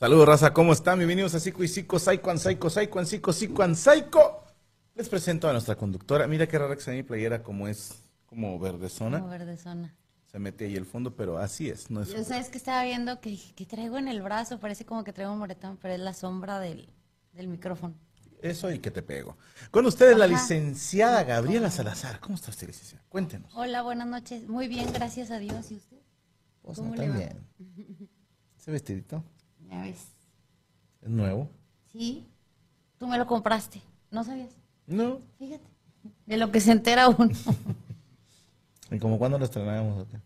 Saludos, raza, ¿cómo están? Bienvenidos a Psico y Psico, Psycho and Psycho, Psycho and and Psycho. Les presento a nuestra conductora. Mira qué rara que se mi playera, como es como verdezona. Como verdezona. Se mete ahí el fondo, pero así es. No es Yo sabes que estaba viendo que, que traigo en el brazo, parece como que traigo un moretón, pero es la sombra del, del micrófono. Eso y que te pego. Con ustedes la licenciada Gabriela Salazar. ¿Cómo está usted, licenciada? Cuéntenos. Hola, buenas noches. Muy bien, gracias a Dios. ¿Y usted? Pues ¿Cómo no, le va? también. ¿Ese vestidito? Ya ves. ¿Es nuevo? Sí, tú me lo compraste. ¿No sabías? No. Fíjate. De lo que se entera uno. ¿Y como cuándo lo estrenamos? o qué?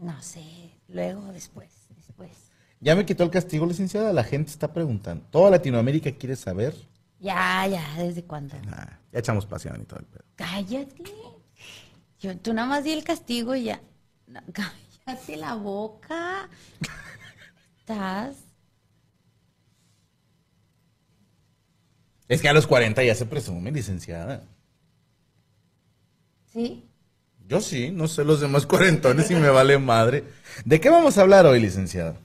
no sé, luego, después, después. Ya me quitó el castigo, licenciada. La gente está preguntando. Toda Latinoamérica quiere saber. Ya, ya, ¿desde cuándo? Nah, ya echamos pasión y todo el pedo. Cállate. Yo, tú nada más di el castigo y ya. No, cállate la boca. ¿Estás? Es que a los 40 ya se presume, licenciada. ¿Sí? Yo sí, no sé los demás cuarentones y me vale madre. ¿De qué vamos a hablar hoy, licenciada?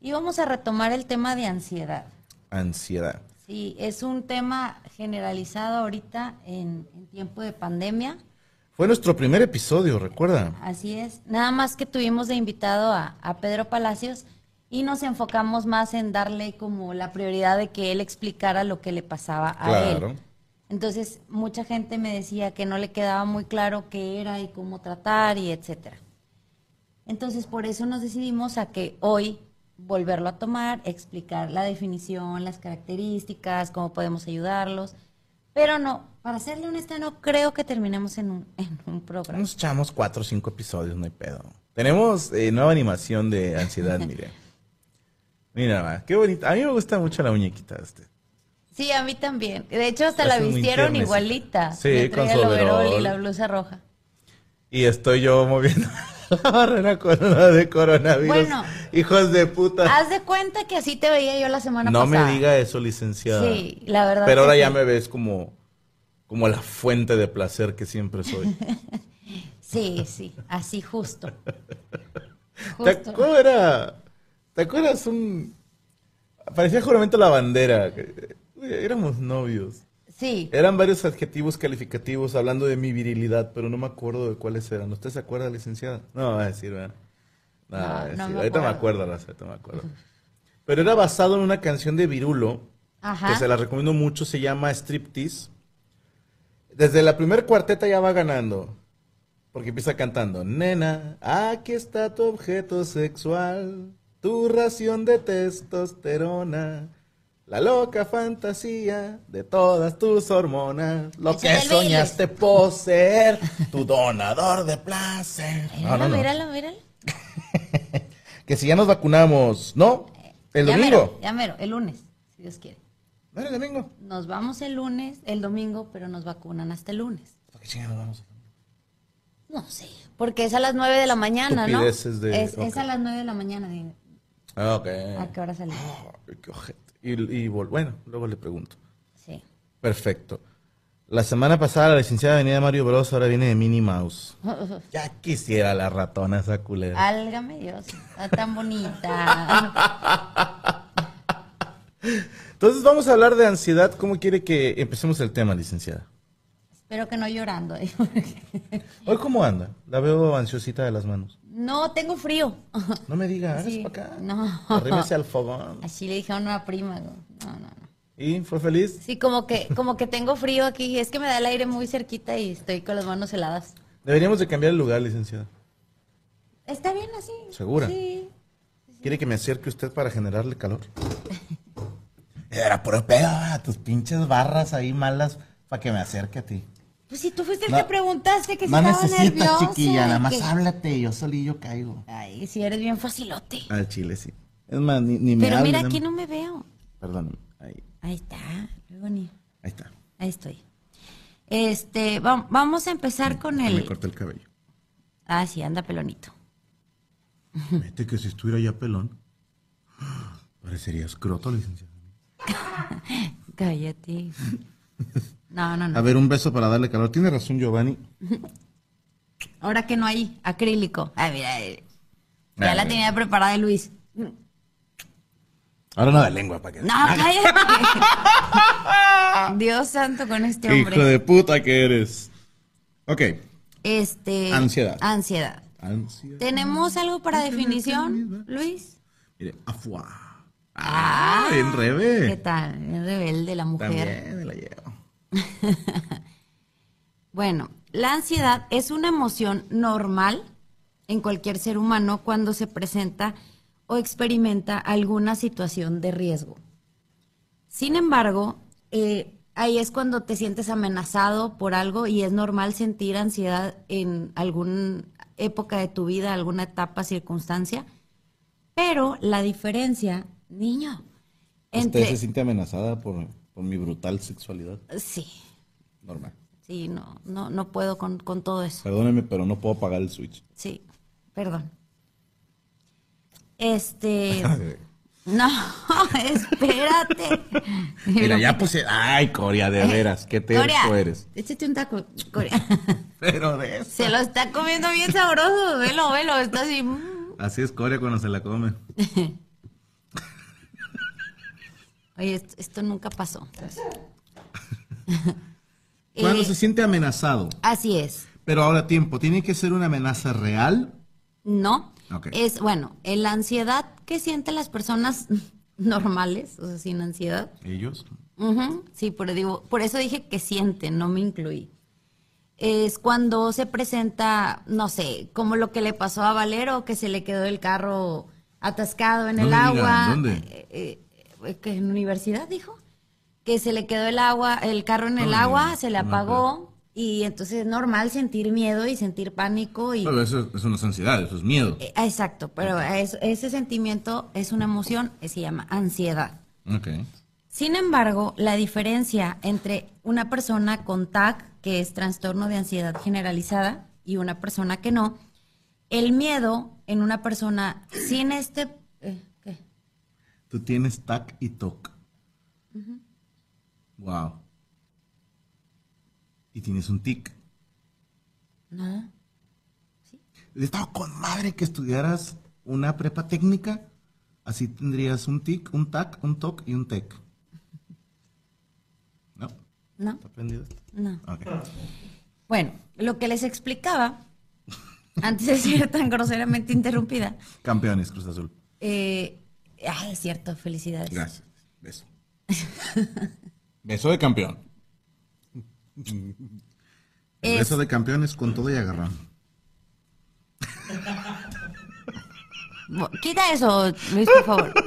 Y vamos a retomar el tema de ansiedad. Ansiedad. Sí, es un tema generalizado ahorita en, en tiempo de pandemia. Fue nuestro primer episodio, ¿recuerda? Así es. Nada más que tuvimos de invitado a, a Pedro Palacios y nos enfocamos más en darle como la prioridad de que él explicara lo que le pasaba a Claro. él. Entonces, mucha gente me decía que no le quedaba muy claro qué era y cómo tratar y etcétera. Entonces, por eso nos decidimos a que hoy volverlo a tomar, explicar la definición, las características, cómo podemos ayudarlos. Pero no, para serle honesta, no creo que terminemos en un, en un programa. Nos echamos cuatro o cinco episodios, no hay pedo. Tenemos eh, nueva animación de ansiedad, mire. Mira, qué bonita. A mí me gusta mucho la muñequita de este. Sí, a mí también. De hecho, hasta la vistieron igualita. Sí, con su el overol y la blusa roja. Y estoy yo moviendo la barrera corona de coronavirus. Bueno. Hijos de puta. Haz de cuenta que así te veía yo la semana No pasada. me diga eso, licenciada. Sí, la verdad. Pero ahora ya me ves como, como la fuente de placer que siempre soy. Sí, sí, así justo. ¿Te Justo. acuerdas? Era- ¿Te acuerdas un... Parecía juramento la bandera. que- Éramos novios. Sí, Eran varios adjetivos calificativos hablando de mi virilidad, pero no me acuerdo de cuáles eran. ¿Usted se acuerda, licenciada? No, va a decir, ¿verdad? No, No, a no decir. me ahorita me acuerdo. ahorita me acuerdo. Pero era basado en una canción de Virulo, Ajá. que se la recomiendo mucho, se llama Striptease. Desde la primer cuarteta ya va ganando, porque empieza cantando, nena, aquí está tu objeto sexual, tu ración de testosterona, la loca fantasía de todas tus hormonas, lo que Échale el soñaste poseer, tu donador de placer. No, no, no. míralo, míralo. Que si ya nos vacunamos, ¿no? El Ya domingo. mero, ya mero, el lunes, si Dios quiere. No era el domingo. Nos vamos el lunes, el domingo, pero nos vacunan hasta el lunes. ¿Para qué chingados vamos? No sé, porque es a las 9 de la mañana, ¿no? Estupideces de- es, es ok. a las 9 de la mañana. dime. Ah, ok. ¿A qué hora salimos? Ay, qué ojete. Y, y bueno, luego le pregunto. Sí. Perfecto. La semana pasada la licenciada venía de Mario Bros, ahora viene de Minnie Mouse. Ya quisiera la ratona esa culera. Álgame Dios, está tan bonita. Entonces vamos a hablar de ansiedad. ¿Cómo quiere que empecemos el tema, licenciada? Espero que no llorando. ¿eh? Hoy cómo anda? La veo ansiosita de las manos. No, tengo frío. No me diga, Sí, para acá. no. Arrímese al fogón. Así le dijeron a una prima. No, no, no. ¿Y fue feliz? Sí, como que, como que tengo frío aquí. Es que me da el aire muy cerquita y estoy con las manos heladas. Deberíamos de cambiar el lugar, licenciada. ¿Está bien así? ¿Segura? Sí. ¿Quiere que me acerque usted para generarle calor? Era puro pedo, tus pinches barras ahí malas para que me acerque a ti. Pues si tú fuiste el No- que preguntaste que si No estaba necesitas, nerviosa. chiquilla, nada más que- háblate, yo solillo caigo. Ay, si eres bien facilote. Al chile, sí. Es más, ni, ni me Pero mira, aquí ¿no? me veo. Perdóname, ahí, Ahí está. Luego ni- ahí está. Ahí estoy. Este, va- vamos a empezar con Me el. corté el cabello. Ah, sí, anda pelonito. Vete que si estuviera ya pelón, parecería escroto, licenciado. Cállate. No, no, A no. ver, un beso para darle calor. Tiene razón, Giovanni. Ahora que no hay acrílico. Ay, mira. eh, Ya Ah, la mira. tenía preparada Luis. Ahora no de lengua, para que... No, cállate. Dios santo con este Hijo hombre. de puta que eres. Ok. Este. Ansiedad. Ansiedad. Ansiedad. ¿Tenemos algo para definición, Luis? Mire, afuá. Ah, en ¿Qué revés. tal? El rebelde, la mujer. También me la llevo. Bueno, la ansiedad es una emoción normal en cualquier ser humano cuando se presenta o experimenta alguna situación de riesgo. Sin embargo, eh, ahí es cuando te sientes amenazado por algo y es normal sentir ansiedad en alguna época de tu vida, alguna etapa, circunstancia. Pero la diferencia, niño, entre... Usted se siente amenazada por, por mi brutal sexualidad. Sí, Normal. sí, no, no, no puedo con, con todo eso. Perdóneme, pero no puedo pagar el Switch. Sí, perdón. Este. No, espérate. Mira, ya puse. Ay, Coria, de veras. Qué terco Corea, eres. Échate un taco, Corea. Pero de eso. Se lo está comiendo bien sabroso. Velo, velo. Está así. Así es Coria cuando se la come. Oye, esto, esto nunca pasó. Cuando Eh, se siente amenazado. Así es. Pero ahora tiempo, ¿tiene que ser una amenaza real? No. Es, bueno, en la ansiedad que sienten las personas normales, o sea, sin ansiedad, Ellos. Sí, por, digo, por eso dije que sienten, no me incluí. Es cuando se presenta, no sé, como lo que le pasó a Valero, que se le quedó el carro atascado en No el agua. ¿dónde? Eh, eh, que en universidad dijo que se le quedó el agua, el carro en el No, agua, no, se le no apagó y entonces es normal sentir miedo y sentir pánico y Pero eso, eso no es ansiedad, eso es miedo. Eh, exacto, pero es- ese sentimiento es una emoción, eh, se llama ansiedad. Sin embargo, la diferencia entre una persona con TAC, que es trastorno de ansiedad generalizada, y una persona que no, el miedo en una persona sin este... Tú tienes TAC y TOC. Wow. Y tienes un tic. No, Estaba con madre que estudiaras una prepa técnica. Así tendrías un TIC, un TAC, un TOC y un TEC. ¿No? ¿No? ¿Está aprendido? No. Ok. Bueno, lo que les explicaba, antes de ser tan groseramente interrumpida, Campeones, Cruz Azul. eh, ay, es cierto, felicidades. Gracias. Beso. Beso de campeón. El Es- beso de campeones con todo y agarrón. Quita eso, Luis, por favor.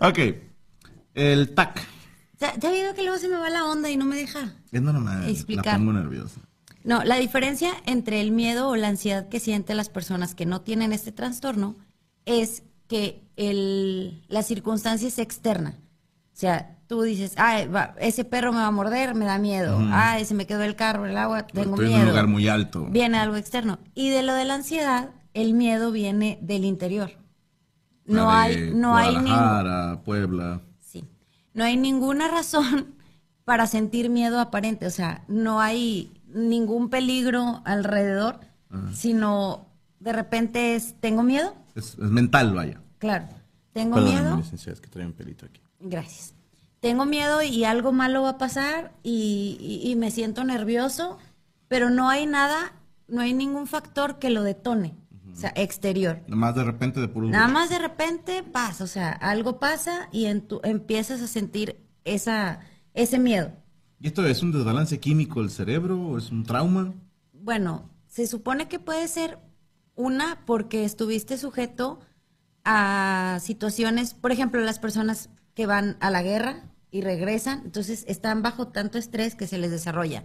Ok. El TAC. ¿Te, te ha oído que luego se me va la onda y no me deja? Es normal. Explicar. La pongo nerviosa. No, la diferencia entre el miedo o la ansiedad que sienten las personas que no tienen este trastorno es que el, la circunstancia es externa. O sea, tú dices, ah, va- ese perro me va a morder, me da miedo. Ah, ese me quedó el carro, el agua, tengo Estoy miedo. en un lugar muy alto. Viene algo externo. Y de lo de la ansiedad, el miedo viene del interior. No hay, no hay ningún... Puebla. Sí. No hay ninguna razón para sentir miedo aparente. O sea, no hay ningún peligro alrededor, sino de repente es, ¿tengo miedo? Es, es mental, vaya. Claro. ¿Tengo Perdóname, miedo? licenciada, es que trae un pelito aquí. Gracias. Tengo miedo y algo malo va a pasar y, y- y me siento nervioso, pero no hay nada, no hay ningún factor que lo detone. O sea, exterior. Nomás de repente de puro. Nada más de repente pasa, o sea, algo pasa y en tu- empiezas a sentir esa, ese miedo. ¿Y esto es un desbalance químico del cerebro o es un trauma? Bueno, se supone que puede ser una porque estuviste sujeto a situaciones, por ejemplo, las personas que van a la guerra y regresan, entonces están bajo tanto estrés que se les desarrolla.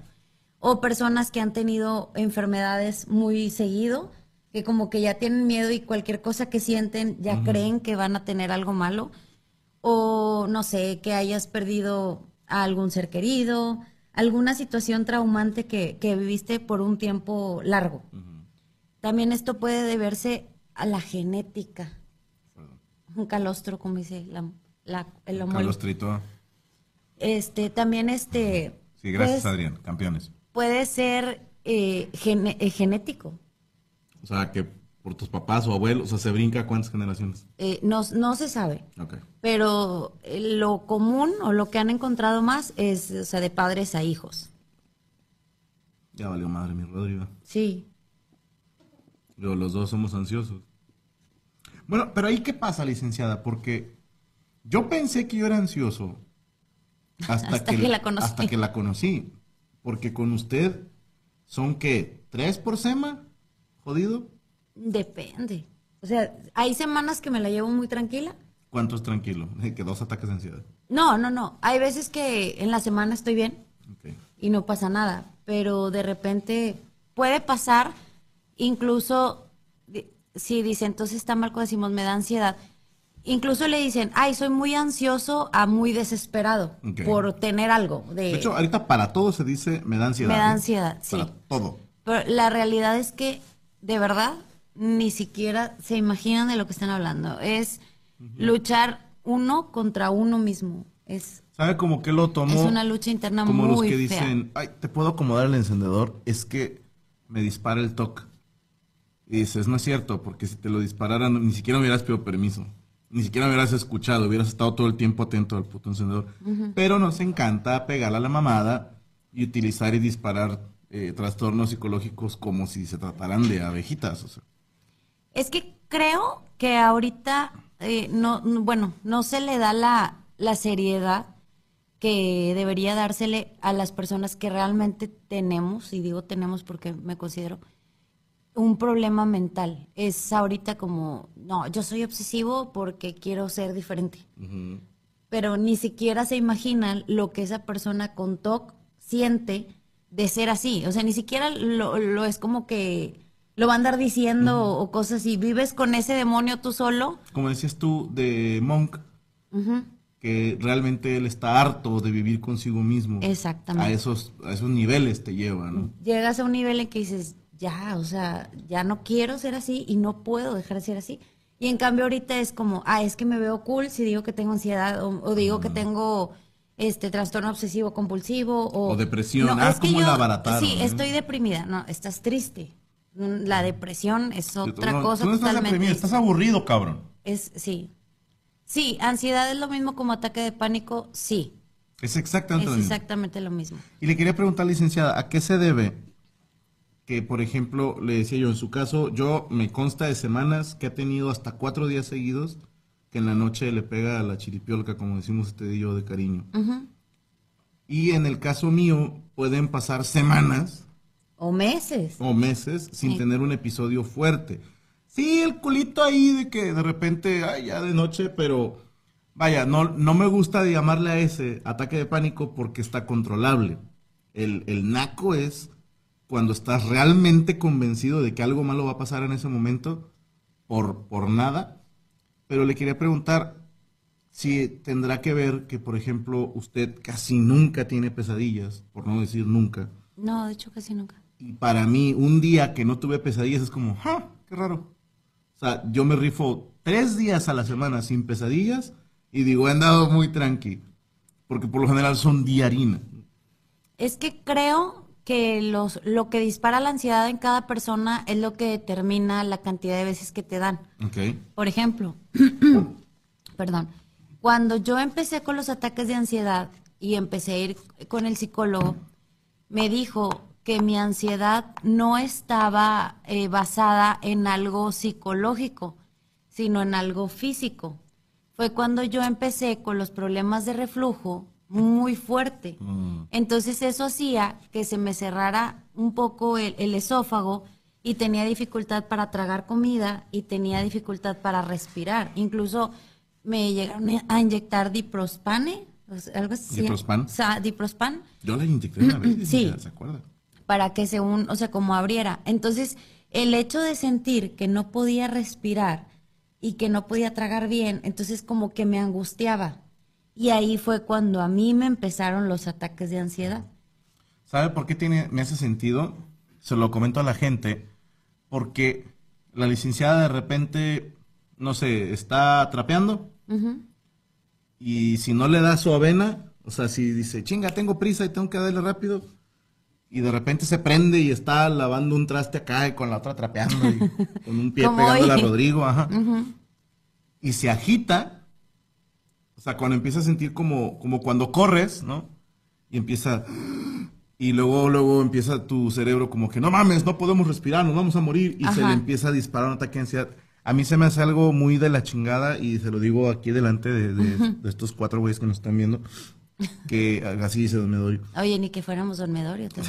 O personas que han tenido enfermedades muy seguido, que como que ya tienen miedo y cualquier cosa que sienten ya creen que van a tener algo malo. O no sé, que hayas perdido a algún ser querido, alguna situación traumante que, que viviste por un tiempo largo. También esto puede deberse a la genética. Un calostro, como dice la, la- el homónimo. Calostrito. Este, también este. Sí, gracias, pues, Adrián. Campeones. Puede ser eh, gene- eh, genético. O sea, que por tus papás o abuelos, o sea, se brinca cuántas generaciones. Eh, no, no se sabe. Ok. Pero eh, lo común o lo que han encontrado más es, o sea, de padres a hijos. Ya valió madre mi Rodrigo. Sí. Los dos somos ansiosos. Bueno, pero ahí qué pasa, licenciada, porque yo pensé que yo era ansioso hasta, Hasta que la conocí. Hasta que la conocí. Porque con usted son que tres por semana, jodido. Depende. O sea, hay semanas que me la llevo muy tranquila. ¿Cuántos tranquilo? Que dos ataques de ansiedad. No, no, no. Hay veces que en la semana estoy bien Ok. y no pasa nada, pero de repente puede pasar, incluso si dice, entonces está mal cuando decimos me da ansiedad, incluso le dicen, ay, soy muy ansioso a muy desesperado por tener algo. De, De hecho, ahorita para todo se dice me da ansiedad. Me da ¿no? ansiedad, sí. Para todo. Pero la realidad es que, de verdad, ni siquiera se imaginan de lo que están hablando. Es luchar uno contra uno mismo. Es, ¿Sabe como que lo tomó? es una lucha interna Como muy los que fea. dicen, ay, te puedo acomodar el encendedor, es que me dispara el TOC. Y dices, no es cierto, porque si te lo dispararan, ni siquiera hubieras pedido permiso. Ni siquiera hubieras escuchado, hubieras estado todo el tiempo atento al puto encendedor. Pero nos encanta pegarle a la mamada y utilizar y disparar eh, trastornos psicológicos como si se trataran de abejitas. O sea. Es que creo que ahorita, eh, no, no- bueno, no se le da la, la seriedad que debería dársele a las personas que realmente tenemos, y digo tenemos porque me considero un problema mental. Es ahorita como, no, yo soy obsesivo porque quiero ser diferente. Pero ni siquiera se imaginan lo que esa persona con TOC siente de ser así. O sea, ni siquiera lo, lo es como que lo va a andar diciendo o cosas así. Vives con ese demonio tú solo. Como decías tú de Monk, que realmente él está harto de vivir consigo mismo. Exactamente. A esos, a esos niveles te lleva, ¿no? Llegas a un nivel en que dices, ya, o sea, ya no quiero ser así y no puedo dejar de ser así. Y en cambio ahorita es como, ah, es que me veo cool si digo que tengo ansiedad o, o digo que tengo este trastorno obsesivo compulsivo o, O depresión. Ah, ¿cómo la abarataron, Sí, eh? estoy deprimida. No, estás triste. Mm, La depresión es otra No, cosa tú no estás totalmente. deprimido, estás aburrido, cabrón. Es, sí. Sí, ansiedad es lo mismo como ataque de pánico, sí. Es exactamente Es lo mismo. exactamente lo mismo. Y le quería preguntar, licenciada, ¿a qué se debe que, por ejemplo, le decía yo, en su caso, yo me consta de semanas que ha tenido hasta cuatro días seguidos que en la noche le pega a la chiripiolca, como decimos usted y yo de cariño. Y en el caso mío, pueden pasar semanas O meses. o meses sin Sí. tener un episodio fuerte. Sí, el culito ahí de que de repente, ay, ya de noche, pero vaya, no, no me gusta llamarle a ese ataque de pánico porque está controlable. El, el naco es cuando estás realmente convencido de que algo malo va a pasar en ese momento por, por nada. Pero le quería preguntar si tendrá que ver que, por ejemplo, usted casi nunca tiene pesadillas, por no decir nunca. No, de hecho casi nunca. Y para mí, un día que no tuve pesadillas es como, ¡ah! ¡Qué raro! O sea, yo me rifo tres días a la semana sin pesadillas y digo, he andado muy tranqui. Porque por lo general son diarina. Es que creo que los, lo que dispara la ansiedad en cada persona es lo que determina la cantidad de veces que te dan. Ok. Por ejemplo, perdón, cuando yo empecé con los ataques de ansiedad y empecé a ir con el psicólogo, me dijo que mi ansiedad no estaba eh, basada en algo psicológico, sino en algo físico. Fue cuando yo empecé con los problemas de reflujo muy fuerte. Entonces eso hacía que se me cerrara un poco el, el esófago y tenía dificultad para tragar comida y tenía dificultad para respirar. Incluso me llegaron a inyectar diprospane, algo así. ¿Diprospan? O sea, diprospan Yo la inyecté una vez. Sí. ¿Se acuerda? para que según, o sea, como abriera. Entonces, el hecho de sentir que no podía respirar y que no podía tragar bien, entonces como que me angustiaba. Y ahí fue cuando a mí me empezaron los ataques de ansiedad. ¿Sabe por qué tiene, me hace sentido? Se lo comento a la gente. Porque la licenciada de repente, no sé, está trapeando y si no le da su avena, o sea, si dice, chinga, tengo prisa y tengo que darle rápido, y de repente se prende y está lavando un traste acá y con la otra trapeando y con un pie pegándole a hoy. Rodrigo, ajá. Y se agita, o sea, cuando empieza a sentir como, como cuando corres, ¿no? Y empieza, y luego, luego empieza tu cerebro como que, no mames, no podemos respirar, nos vamos a morir, y se le empieza a disparar un ataque de ansiedad. A mí se me hace algo muy de la chingada, y se lo digo aquí delante de, de- de estos cuatro güeyes que nos están viendo, que así me doy. Oye, ni que fuéramos dormidorio.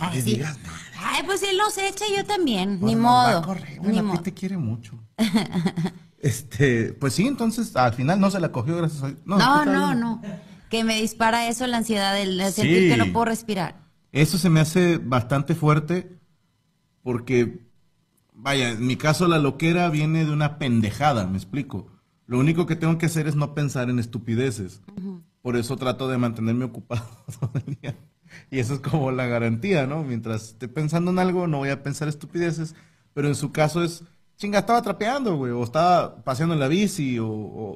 No le sí. digas nada. Ay, pues él los echa y yo también. Ni nos va a modo. correr. ni Bueno, ti modo. te quiere mucho. este, pues sí, entonces al final no se la cogió gracias a No, No, no, no. Que me dispara eso la ansiedad, el sentir Sí. que no puedo respirar. Eso se me hace bastante fuerte porque, vaya, en mi caso la loquera viene de una pendejada, me explico. Lo único que tengo que hacer es no pensar en estupideces. Por eso trato de mantenerme ocupado todo el día. Y eso es como la garantía, ¿no? Mientras esté pensando en algo, no voy a pensar estupideces. Pero en su caso es, chinga, estaba trapeando, güey, o estaba paseando en la bici, o,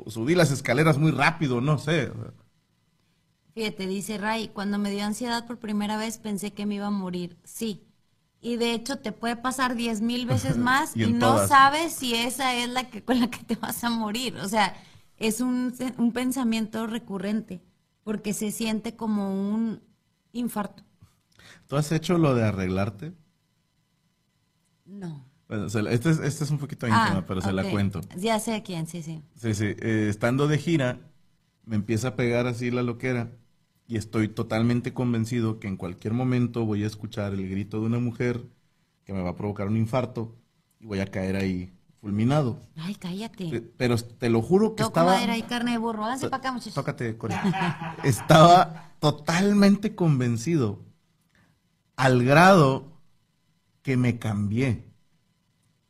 o subí las escaleras muy rápido, no sé. Fíjate, dice Ray, cuando me dio ansiedad por primera vez pensé que me iba a morir. Sí. Y de hecho te puede pasar diez mil veces más Y no todas. sabes si esa es la que con la que te vas a morir. O sea, es un, un pensamiento recurrente porque se siente como un infarto. ¿Tú has hecho lo de arreglarte? No. Bueno, este, es, este es un poquito íntima, pero se la Ah, cuento. Ya sé a quién, sí, sí. Sí, sí. eh, estando de gira, me empieza a pegar así la loquera y estoy totalmente convencido que en cualquier momento voy a escuchar el grito de una mujer que me va a provocar un infarto y voy a caer ahí fulminado. Ay, cállate. Pe- Pero te lo juro que Toco estaba... madera y carne de burro. Háganse para acá, muchachos. Tócate, Cori. Estaba totalmente convencido al grado que me cambié.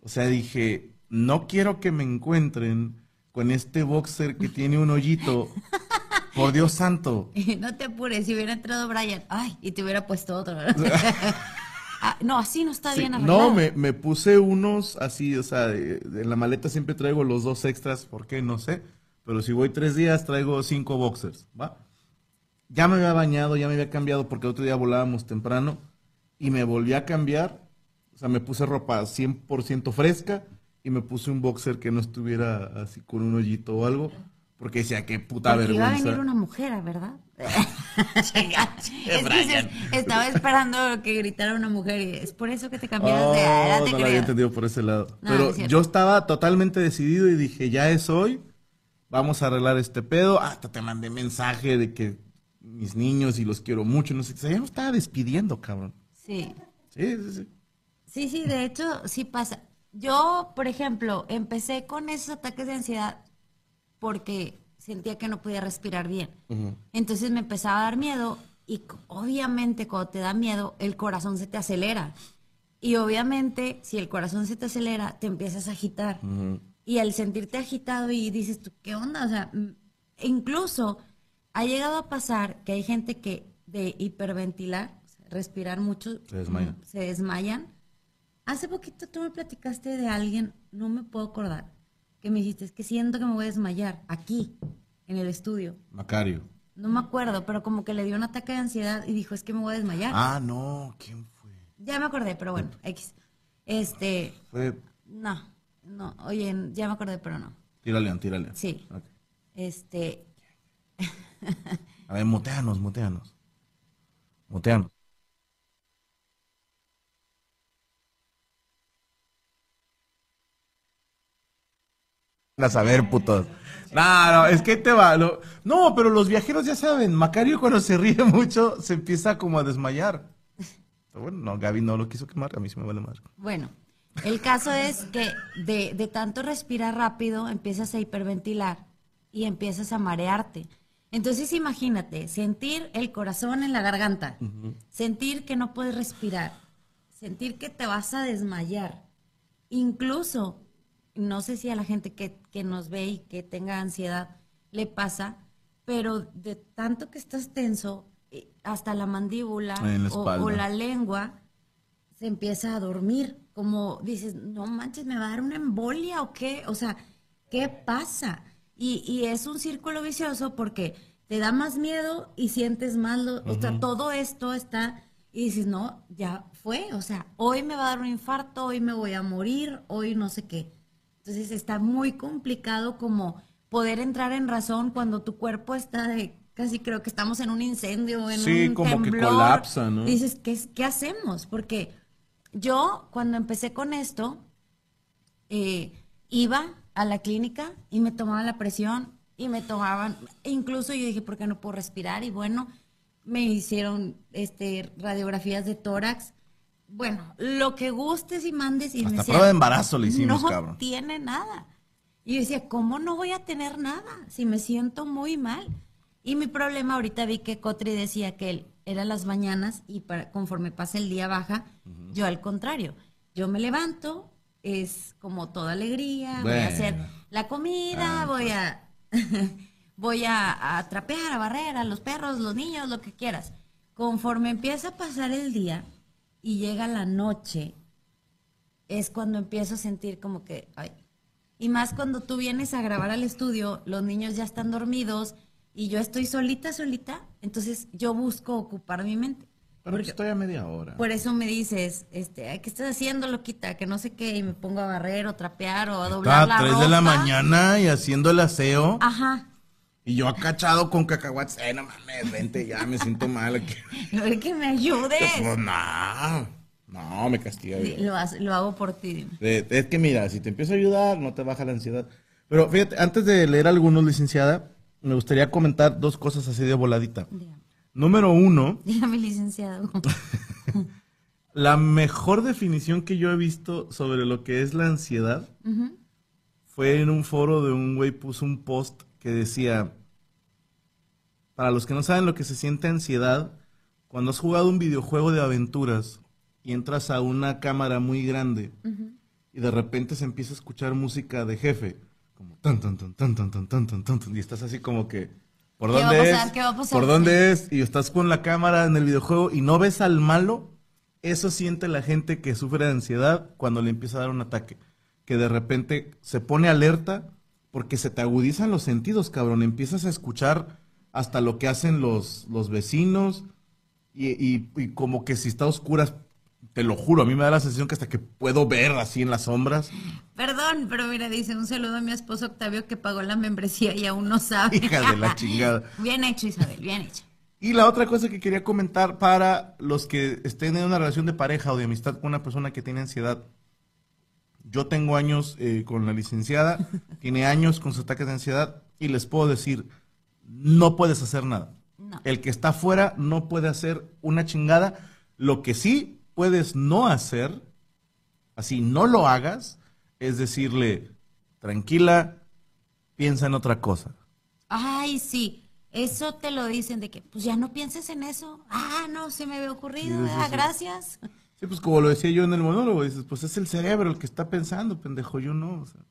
O sea, dije, no quiero que me encuentren con este boxer que tiene un hoyito. Por Dios santo. No te apures, si hubiera entrado Brian, ay, y te hubiera puesto otro. Ah, no, así no está Sí, bien arreglado. no, me, me puse unos así, o sea, de- de- en la maleta siempre traigo los dos extras, ¿por qué? No sé. Pero si voy tres días, traigo cinco boxers, ¿va? Ya me había bañado, ya me había cambiado porque otro día volábamos temprano y me volví a cambiar. O sea, me puse ropa 100% fresca y me puse un boxer que no estuviera así con un hoyito o algo. Porque decía, qué puta Porque iba a vergüenza. venir una mujer, ¿verdad? es que estaba esperando que gritara una mujer y es por eso que te cambiaste Oh, de ah, no te lo había entendido por ese lado. No, no Pero es yo estaba totalmente decidido y dije, ya es hoy, vamos a arreglar este pedo. Hasta te mandé mensaje de que mis niños y los quiero mucho, no sé ya me estaba despidiendo, cabrón. Sí. Sí, sí, sí. Sí, sí, de hecho, sí pasa. Yo, por ejemplo, empecé con esos ataques de ansiedad porque sentía que no podía respirar bien. Entonces me empezaba a dar miedo y obviamente cuando te da miedo, el corazón se te acelera. Y obviamente, si el corazón se te acelera, te empiezas a agitar. Y al sentirte agitado y dices tú, ¿qué onda? O sea, incluso ha llegado a pasar que hay gente que de hiperventilar, o sea, respirar mucho, Se desmaya. se desmayan. Hace poquito tú me platicaste de alguien, no me puedo acordar, que me dijiste, es que siento que me voy a desmayar aquí, en el estudio. Macario. No me acuerdo, pero como que le dio un ataque de ansiedad y dijo, es que me voy a desmayar. Ah, no, ¿quién fue? Ya me acordé, pero bueno, X. Este, Fue. no, no, oye, ya me acordé, pero no. Tírale, tírale. Sí. Ok. Este, A ver, moteanos, moteanos. Moteanos. A saber, putos. No, no, es que te va. lo- No, pero los viajeros ya saben. Macario cuando se ríe mucho se empieza como a desmayar. Pero bueno, no, Gaby no lo quiso quemar. A mí sí me vale más. bueno, el caso es que de, de tanto respirar rápido empiezas a hiperventilar y empiezas a marearte. Entonces imagínate, sentir el corazón en la garganta, sentir que no puedes respirar, sentir que te vas a desmayar. Incluso, no sé si a la gente que, que nos ve y que tenga ansiedad le pasa, pero de tanto que estás tenso, eh, hasta la mandíbula la o la lengua se empieza a dormir, como dices, no manches, ¿me va a dar una embolia o qué? O sea, ¿qué pasa? Y, y es un círculo vicioso porque te da más miedo y sientes más, lo- o sea, todo esto está, y dices, no, ya fue, o sea, hoy me va a dar un infarto, hoy me voy a morir, hoy no sé qué. Entonces está muy complicado como poder entrar en razón cuando tu cuerpo está de, casi creo que estamos en un incendio, en Sí, un como que temblor. colapsa, ¿no? Dices, ¿qué, ¿qué hacemos? Porque yo cuando empecé con esto, eh, iba a la clínica y me tomaban la presión y me tomaban, e incluso yo dije, ¿por qué no puedo respirar? Y bueno, me hicieron este, radiografías de tórax. Bueno, lo que gustes y mandes y me Hasta decían, prueba de embarazo le hicimos, no cabrón. tiene nada. Y yo decía, ¿cómo no voy a tener nada si me siento muy mal? Y mi problema ahorita vi que Cotri decía que él era las mañanas y para, conforme pasa el día baja, yo al contrario, yo me levanto, es como toda alegría, voy a hacer la comida, Ah, voy a voy a, a trapear, a barrer a los perros, los niños, lo que quieras. Conforme empieza a pasar el día y llega la noche, es cuando empiezo a sentir como que, ay. Y más cuando tú vienes a grabar al estudio, los niños ya están dormidos y yo estoy solita, solita, entonces yo busco ocupar mi mente. Pero pues estoy a media hora. Por eso me dices, este, "Ay, ¿qué estás haciendo, loquita? Que no sé qué, y me pongo a barrer o trapear o a doblar la a 3 de la mañana y haciendo el aseo. Ajá. Y yo acachado con cacahuates. Eh, no mames, vente ya, me siento mal. aquí. Ay, que me ayudes. Pues no, no, me castiga. Lo, hago por ti, dime. Es que mira, si te empiezo a ayudar, no te baja la ansiedad. Pero fíjate, antes de leer algunos, licenciada, me gustaría comentar dos cosas así de voladita. Dígame. Número uno, Dígame, licenciado. la mejor definición que yo he visto sobre lo que es la ansiedad fue en un foro de un güey puso un post que decía, para los que no saben lo que se siente ansiedad, cuando has jugado un videojuego de aventuras y entras a una cámara muy grande y de repente se empieza a escuchar música de jefe, como tan tan tan tan tan tan tan tan tan, tan, y estás así como que ¿por ¿Qué va a dónde pasar? es? ¿Por dónde es? Y estás con la cámara en el videojuego y no ves al malo, eso siente la gente que sufre de ansiedad cuando le empieza a dar un ataque. Que de repente se pone alerta porque se te agudizan los sentidos, cabrón. Empiezas a escuchar hasta lo que hacen los, los vecinos y, y- y como que si está a oscuras te lo juro, a mí me da la sensación que hasta que puedo ver así en las sombras. Perdón, pero mira, dice un saludo a mi esposo Octavio que pagó la membresía y aún no sabe. Hija de la chingada. Bien hecho, Isabel, bien hecho. Y la otra cosa que quería comentar para los que estén en una relación de pareja o de amistad con una persona que tiene ansiedad. Yo tengo años eh, con la licenciada, tiene años con sus ataques de ansiedad y les puedo decir, no puedes hacer nada. No. El que está afuera no puede hacer una chingada. Lo que sí puedes no hacer, así no lo hagas, es decirle, tranquila, piensa en otra cosa. Ay, sí. Eso te lo dicen de que, pues ya no pienses en eso. Ah, no, se me había ocurrido. Sí, sí, ah, sí. gracias. Sí, pues como lo decía yo en el monólogo, dices, pues es el cerebro el que está pensando, pendejo, yo no. o sea.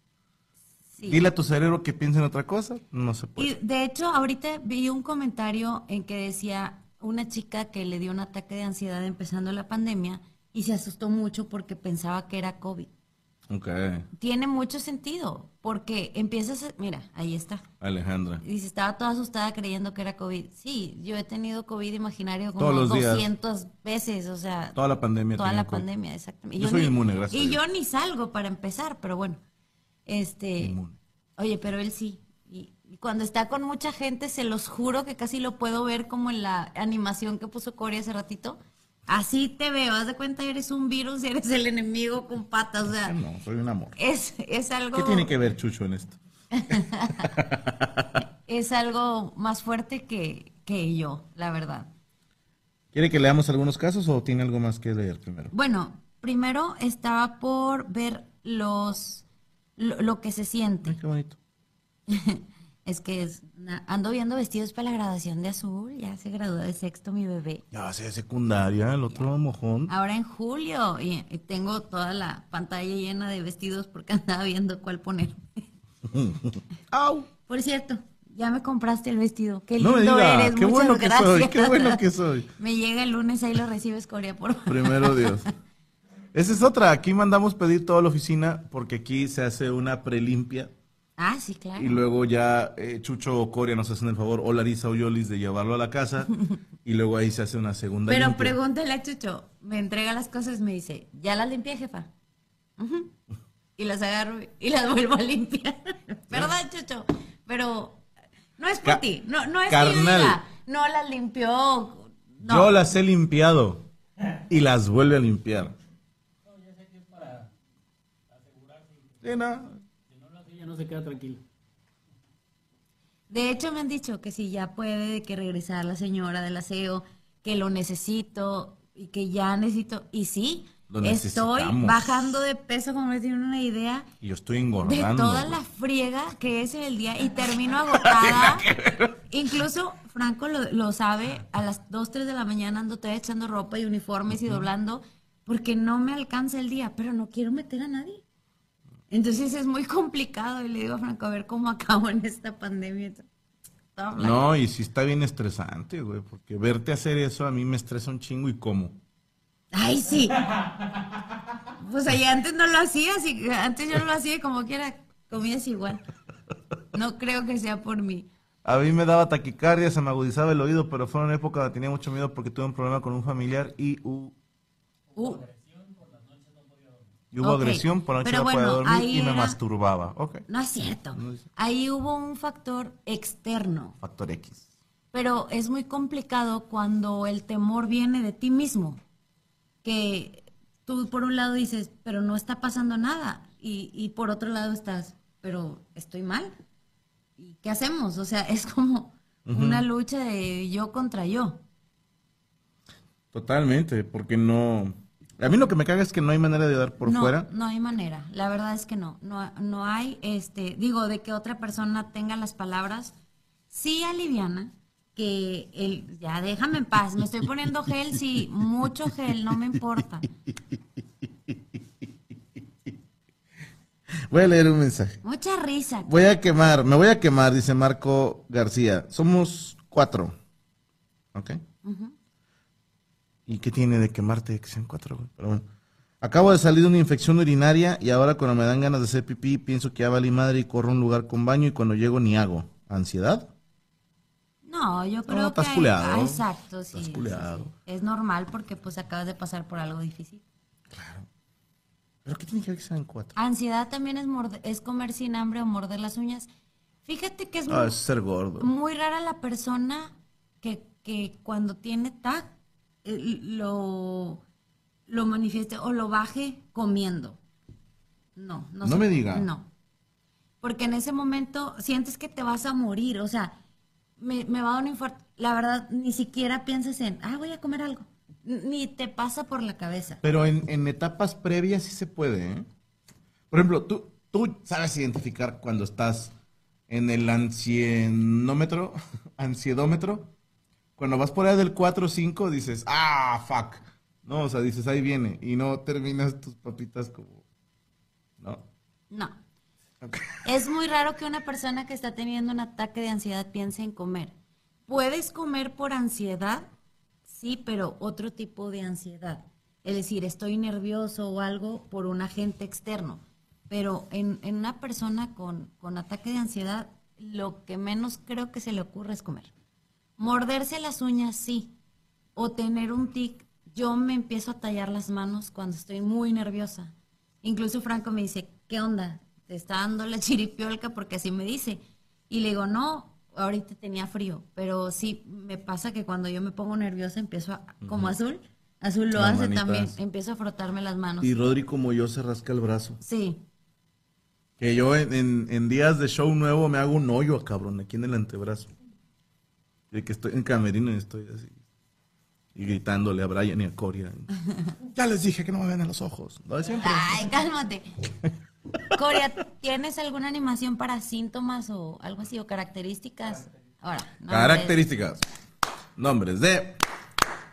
Sí. Dile a tu cerebro que piense en otra cosa, no se Y puede. de hecho, ahorita vi un comentario en que decía una chica que le dio un ataque de ansiedad empezando la pandemia y se asustó mucho porque pensaba que era COVID. Ok, Tiene mucho sentido porque empiezas, a- mira, ahí está. Alejandra. Dice, estaba toda asustada creyendo que era COVID. Sí, yo he tenido COVID imaginario como Todos los días. 200 veces, o sea, Toda la pandemia. toda la COVID. pandemia, exactamente. Yo soy ni- inmune, gracias Y yo ni salgo para empezar, pero bueno. Este, Inmune. oye, pero él sí. Y, y cuando está con mucha gente, se los juro que casi lo puedo ver como en la animación que puso Cory hace ratito. Así te veo, haz de cuenta, eres un virus y eres el enemigo con patas, o sea, No, soy un amor. es, es algo... ¿Qué tiene que ver Chucho en esto? es algo más fuerte que, que yo, la verdad. ¿Quiere que leamos algunos casos o tiene algo más que leer primero? Bueno, primero estaba por ver los lo, lo que se siente. Ay, qué bonito. Es que es- ando viendo vestidos para la graduación de azul, ya se graduó de sexto mi bebé. Ya sea secundaria, el otro mojón. Ahora en julio y, tengo toda la pantalla llena de vestidos porque andaba viendo cuál poner. ¡Au! Por cierto, ya me compraste el vestido. Qué No lindo me diga, eres. qué muchas bueno que gracias. soy, qué bueno que soy. me llega el lunes, ahí lo recibes, Corea, por favor. Primero Dios. Esa es otra. Aquí mandamos pedir toda la oficina porque aquí se hace una prelimpia Ah, sí, claro. y luego ya eh, Chucho o Coria nos hacen el favor, o Larisa o Yolis, de llevarlo a la casa y luego ahí se hace una segunda Pero limpia. pregúntale a Chucho, me entrega las cosas y me dice, ¿ya las limpié, jefa? Y las agarro y las vuelvo a limpiar. ¿Verdad, Chucho? Pero no es por ti, no, no es que carnal. diga, no las limpió. No. Yo las he limpiado y las vuelve a limpiar. Sí, no. Si no lo hace, ella no se queda tranquila. De hecho, me han dicho que si ya puede que regresar la señora del aseo, que lo necesito y que ya necesito. Y sí, estoy bajando de peso, como me tienen una idea. Y yo estoy de engordando. toda güey. la friega que es en el día y termino agotada. Incluso Franco lo, lo sabe, a las 2, 3 de la mañana ando todavía echando ropa y uniformes y doblando porque no me alcanza el día, pero no quiero meter a nadie. Entonces es muy complicado y le digo a Franco, a ver cómo acabo en esta pandemia. No, y sí está bien estresante, güey, porque verte hacer eso a mí me estresa un chingo y cómo. Ay, sí. Pues allá antes no lo hacías y antes yo no lo hacía y como quiera comías igual. No creo que sea por mí. A mí me daba taquicardia, se me agudizaba el oído, pero fue una época donde tenía mucho miedo porque tuve un problema con un familiar y, hu- Uh, y hubo agresión, por la noche pero no podía bueno, dormir y me era- masturbaba. No es cierto. No es- Ahí hubo un factor externo, Factor X. pero es muy complicado cuando el temor viene de ti mismo. Que tú por un lado dices, pero no está pasando nada. Y, y por otro lado estás, pero estoy mal. ¿Y qué hacemos? O sea, es como una lucha de yo contra yo. Totalmente, porque no... A mí lo que me caga es que no hay manera de dar por no, fuera. No hay manera, la verdad es que no. No, no hay, este, digo, de que otra persona tenga las palabras, sí aliviana, que el, ya déjame en paz, me estoy poniendo gel, sí, mucho gel, no me importa. Voy a leer un mensaje. Mucha risa. Voy a quemar, me voy a quemar, dice Marco García. Somos cuatro. ¿Ok? ¿Y qué tiene de quemarte que sean cuatro? güey? Pero bueno. Acabo de salir de una infección urinaria y ahora cuando me dan ganas de hacer pipí pienso que ya valí madre y corro a un lugar con baño y cuando llego ni hago. ¿Ansiedad? No, yo creo estás que... culeado. ah, exacto, sí. Estás sí, culeado. sí. Es normal porque pues acabas de pasar por algo difícil. ¿Pero qué tiene que ver que sean cuatro? Ansiedad también es, morde- es comer sin hambre o morder las uñas. Fíjate que es Ah, muy, es ser gordo. muy rara la persona que, que cuando tiene TAC lo, lo manifieste o lo baje comiendo. No, no. No se- me diga. No. Porque en ese momento sientes que te vas a morir. O sea, me, me va a dar un infarto. La verdad, ni siquiera piensas en, ah, voy a comer algo. Ni te pasa por la cabeza. Pero en, en etapas previas sí se puede, ¿eh? Por ejemplo, tú, tú sabes identificar cuando estás en el ansiedómetro, ansiedómetro. Cuando vas por ahí del 4 o 5 dices, ah, fuck. No, o sea, dices, ahí viene. Y no terminas tus papitas como... ¿No? No. Es muy raro que una persona que está teniendo un ataque de ansiedad piense en comer. Puedes comer por ansiedad, sí, pero otro tipo de ansiedad. Es decir, estoy nervioso o algo por un agente externo. Pero en, en una persona con, con ataque de ansiedad, lo que menos creo que se le ocurre es comer. Morderse las uñas, sí. O tener un tic. Yo me empiezo a tallar las manos cuando estoy muy nerviosa. Incluso Franco me dice, ¿qué onda? ¿Te está dando la chiripiolca? Porque así me dice. Y le digo, no, ahorita tenía frío. Pero sí, me pasa que cuando yo me pongo nerviosa empiezo a, como azul. Azul lo Las hace manitas. también. Empiezo a frotarme las manos. Y Rodri como yo se rasca el brazo. Sí. Que yo en, en- en días de show nuevo me hago un hoyo, cabrón, aquí en el antebrazo. De que estoy en camerino y estoy así. Y gritándole a Brian y a Coria. ya les dije que no me ven en los ojos. Lo de siempre. Ay, cálmate. Coria, ¿tienes alguna animación para síntomas o algo así o características? Ahora, no, Características. Nombres de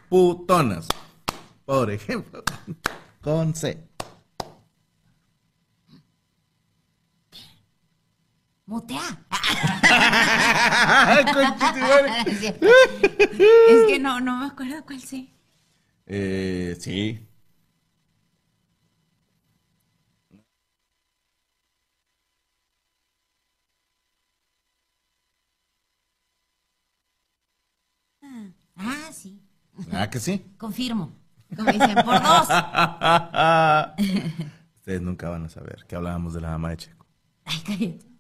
putonas. Por ejemplo, con C. Mutea. Es que no, no me acuerdo cuál sí. eh, sí. Ah, sí. Ah, que sí. Confirmo. Como dicen, por dos. Ustedes nunca van a saber que hablábamos de la ama de Checo. Ay, cállate.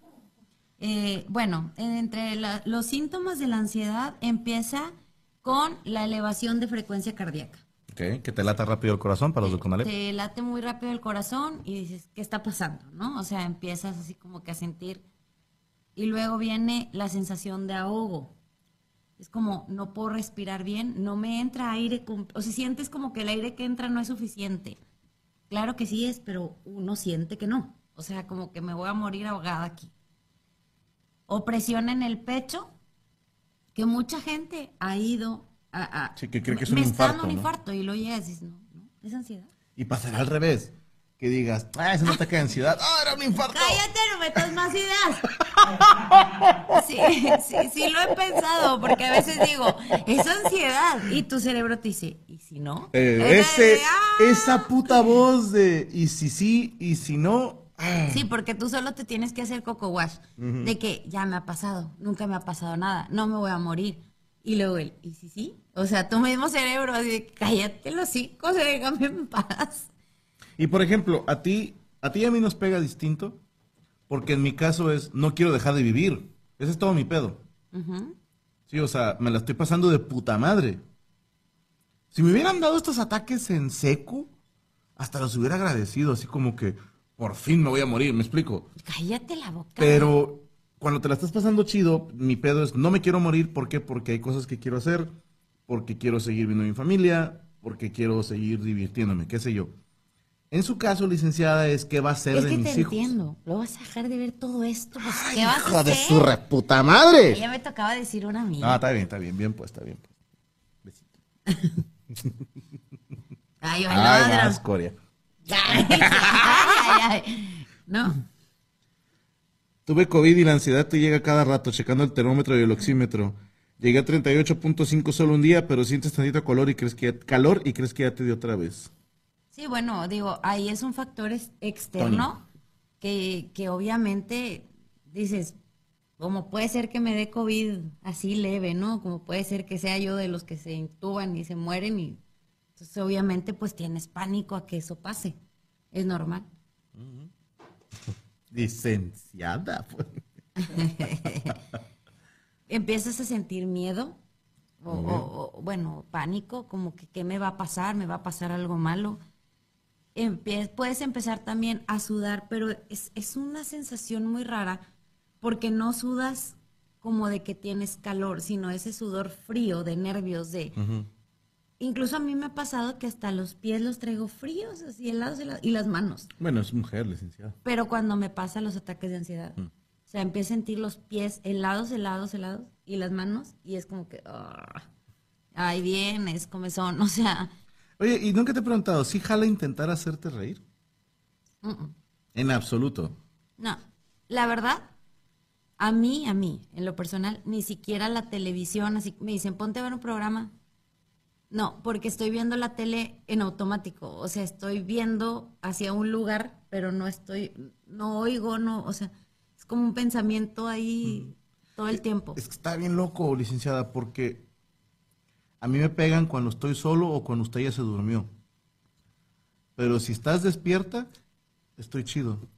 Eh, bueno, entre la- los síntomas de la ansiedad empieza con la elevación de frecuencia cardíaca. Ok, que te lata rápido el corazón para los de Conalep. Te late muy rápido el corazón y dices, ¿qué está pasando? ¿No? O sea, empiezas así como que a sentir. Y luego viene la sensación de ahogo. Es como, no puedo respirar bien, no me entra aire, o si sientes como que el aire que entra no es suficiente. Claro que sí es, pero uno siente que no. O sea, como que me voy a morir ahogada aquí. Opresión en el pecho, que mucha gente ha ido a... a- Sí, que cree que es me un está dando infarto, un ¿no? infarto y lo llegas y dices, no, no, es ansiedad. Y pasará al revés. Que digas, ah, es un ataque de ansiedad. ¡Ah, era un infarto! Cállate, no metas más ideas. Sí, sí, sí lo he pensado, porque a veces digo, es ansiedad. Y tu cerebro te dice, ¿y si no? Eh, Es ese, de, "Ah". esa puta voz de y si sí y si no. Ah. Sí, porque tú solo te tienes que hacer coco wash. De que ya me ha pasado, nunca me ha pasado nada, no me voy a morir. Y luego él, ¿y si sí? O sea, tu mismo cerebro, así de, cállate los hocico, déjame en paz. Y por ejemplo, a ti, a ti y a mí nos pega distinto, porque en mi caso es no quiero dejar de vivir. Ese es todo mi pedo. Sí, o sea, me la estoy pasando de puta madre. Si me hubieran dado estos ataques en seco, hasta los hubiera agradecido, así como que por fin me voy a morir, me explico. Cállate la boca. Pero cuando te la estás pasando chido, mi pedo es no me quiero morir, ¿por qué? Porque hay cosas que quiero hacer, porque quiero seguir viendo a mi familia, porque quiero seguir divirtiéndome, qué sé yo. En su caso, licenciada, es qué va a ser es de que mis te hijos. entiendo. Lo vas a dejar de ver todo esto. Pues, ¿Qué vas a ¡Hijo de hacer? su reputa madre! Ya me tocaba decir una mía. Ah, está bien, está bien, bien pues, está bien. pues. Besito. Ay, Ay, vas, Corea. Ay, ay, ay. No. Tuve COVID y la ansiedad te llega cada rato, checando el termómetro y el oxímetro. Llegué a 38.5 solo un día, pero sientes tantito calor y crees que ya, calor y crees que ya te dio otra vez. Sí, bueno, digo, ahí es un factor externo que, que obviamente dices, como puede ser que me dé COVID así leve, ¿no? Como puede ser que sea yo de los que se intuban y se mueren y entonces obviamente pues tienes pánico a que eso pase. Es normal. Licenciada. pues. Empiezas a sentir miedo o, Ok. o- o, bueno, pánico, como que qué me va a pasar, me va a pasar algo malo. Empie- puedes empezar también a sudar, pero es, es una sensación muy rara porque no sudas como de que tienes calor, sino ese sudor frío de nervios, de... Incluso a mí me ha pasado que hasta los pies los traigo fríos, así helados, helados, y las manos. Bueno, es mujer, licenciada. Pero cuando me pasan los ataques de ansiedad, Mm. o sea, empiezo a sentir los pies helados, helados, helados, y las manos, y es como que, ah, ahí vienes, comezón, o sea, Oye, ¿y nunca te he preguntado, si jala intentar hacerte reír? En absoluto. no. La verdad, a mí, a mí, en lo personal, ni siquiera la televisión, así me dicen, ponte a ver un programa. No, porque estoy viendo la tele en automático, o sea, estoy viendo hacia un lugar, pero no estoy, no oigo, no, o sea, es como un pensamiento ahí todo el tiempo. Es que está bien loco, licenciada, porque a mí me pegan cuando estoy solo o cuando usted ya se durmió. Pero si estás despierta, estoy chido.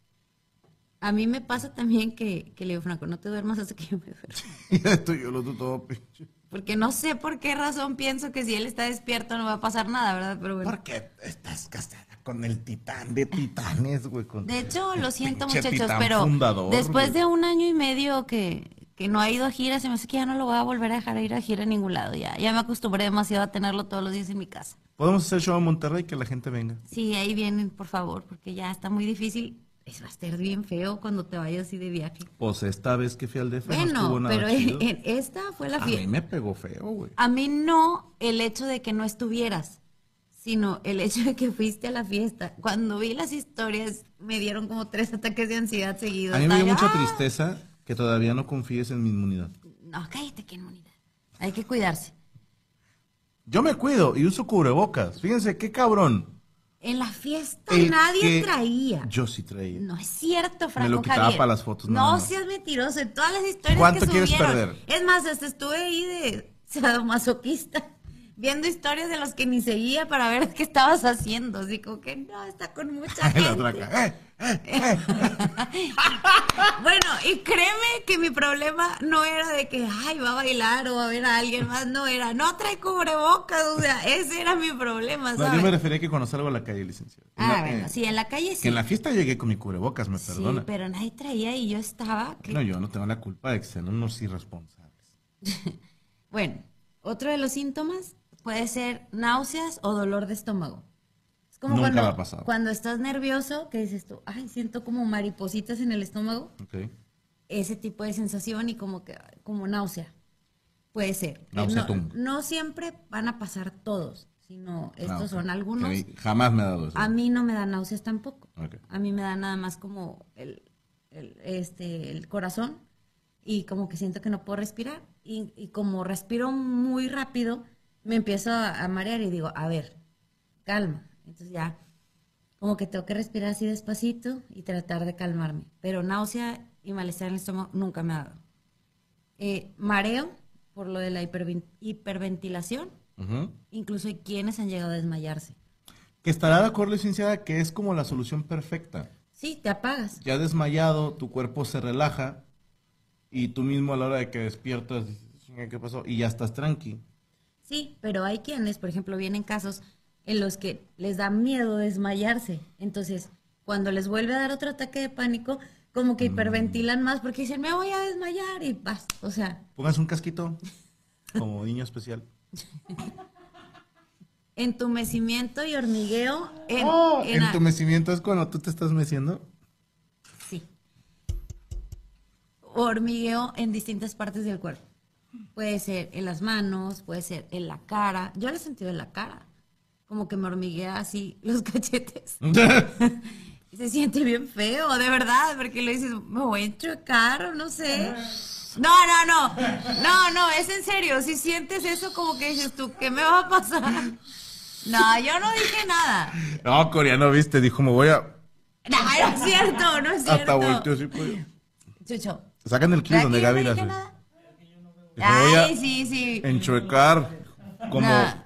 A mí me pasa también que, que le digo, Franco, no te duermas hasta que yo me duerma. ya estoy yo lo todo pinche. Porque no sé por qué razón pienso que si él está despierto no va a pasar nada, ¿verdad? Pero bueno. Porque estás casada con el titán de titanes, güey. con De hecho, lo siento muchachos, pero fundador, después güey. de un año y medio que, que no ha ido a gira, se me hace que ya no lo voy a volver a dejar ir a gira a ningún lado. Ya, ya me acostumbré demasiado a tenerlo todos los días en mi casa. Podemos hacer show en Monterrey que la gente venga. Sí, ahí vienen, por favor, porque ya está muy difícil. Eso va a estar bien feo cuando te vayas así de viaje. Pues esta vez que fui al DF no estuvo Bueno, nada pero chido. en, en esta fue la A mí fiesta. me pegó feo, güey. A mí no el hecho de que no estuvieras, sino el hecho de que fuiste a la fiesta. Cuando vi las historias, me dieron como tres ataques de ansiedad seguidos. A mí me dio mucha ¡ah! tristeza que todavía no confíes en mi inmunidad. No, cállate, qué inmunidad. Hay que cuidarse. Yo me cuido y uso cubrebocas. Fíjense qué cabrón. En la fiesta El nadie traía. Yo sí traía. No es cierto, Franco lo quitaba Javier. para las fotos, No, más. seas mentiroso. En todas las historias ¿Cuánto que quieres subieron. perder? Es más, hasta estuve ahí de sadomasoquista viendo historias de los que ni seguía para ver qué estabas haciendo. Así como que no, está con mucha gente. "Eh, eh, eh". Bueno, y créeme que mi problema no era de que, ay, va a bailar o va a ver a alguien más. No, era, no trae cubrebocas. O sea, ese era mi problema, No, ¿sabes? yo me refería a que cuando salgo a la calle, licenciado. En Ah, la- bueno, eh, sí, en la calle sí. Que en la fiesta llegué con mi cubrebocas, me Sí, perdona. pero nadie traía y yo estaba. que- No, yo no tengo la culpa de que sean unos irresponsables. Bueno, otro de los síntomas puede ser náuseas o dolor de estómago. Es como Nunca cuando, me ha pasado. cuando estás nervioso, que dices tú, ay, siento como maripositas en el estómago. Ok. Ese tipo de sensación y como que como náusea. Puede ser. Eh, No, Nauseatum. no siempre van a pasar todos, sino estos Ah, ok. son algunos. Mí jamás me ha dado eso. A mí no me da náuseas tampoco. Ok. A mí me da nada más como el, el, este, el corazón y como que siento que no puedo respirar. Y, y como respiro muy rápido, me empiezo a, marear y digo, a ver, calma. Entonces ya, como que tengo que respirar así despacito y tratar de calmarme. Pero náusea y malestar en el estómago nunca me ha dado. Eh, mareo por lo de la hiperven- hiperventilación. Incluso hay quienes han llegado a desmayarse. Que estará de acuerdo, licenciada, que es como la solución perfecta. Sí, te apagas. Ya desmayado, tu cuerpo se relaja y tú mismo a la hora de que despiertas, dices, "Chinga, ¿qué pasó? Y ya estás tranqui. Sí, pero hay quienes, por ejemplo, vienen casos en los que les da miedo desmayarse. Entonces, cuando les vuelve a dar otro ataque de pánico, como que hiperventilan más porque dicen, me voy a desmayar y vas. O sea, Póngase un casquito como niño especial. entumecimiento y hormigueo en, Oh, en a- entumecimiento es cuando tú te estás meciendo. Sí. Hormigueo en distintas partes del cuerpo. Puede ser en las manos, puede ser en la cara. Yo lo he sentido en la cara. Como que me hormiguea así los cachetes. Y se siente bien feo, de verdad, porque le dices, me voy a chocar o no sé. No, no, no. No, no, es en serio. Si sientes eso, como que dices tú, ¿qué me va a pasar? No, yo no dije nada. no, coreano, viste, dijo, me voy a... No, no es cierto, no es cierto. Hasta volteó así, pues. Chucho. Sacan el clip ¿verdad donde Gaby no la dije hace. nada? Dijo, voy a Ay, sí, sí. enchuecar como... No,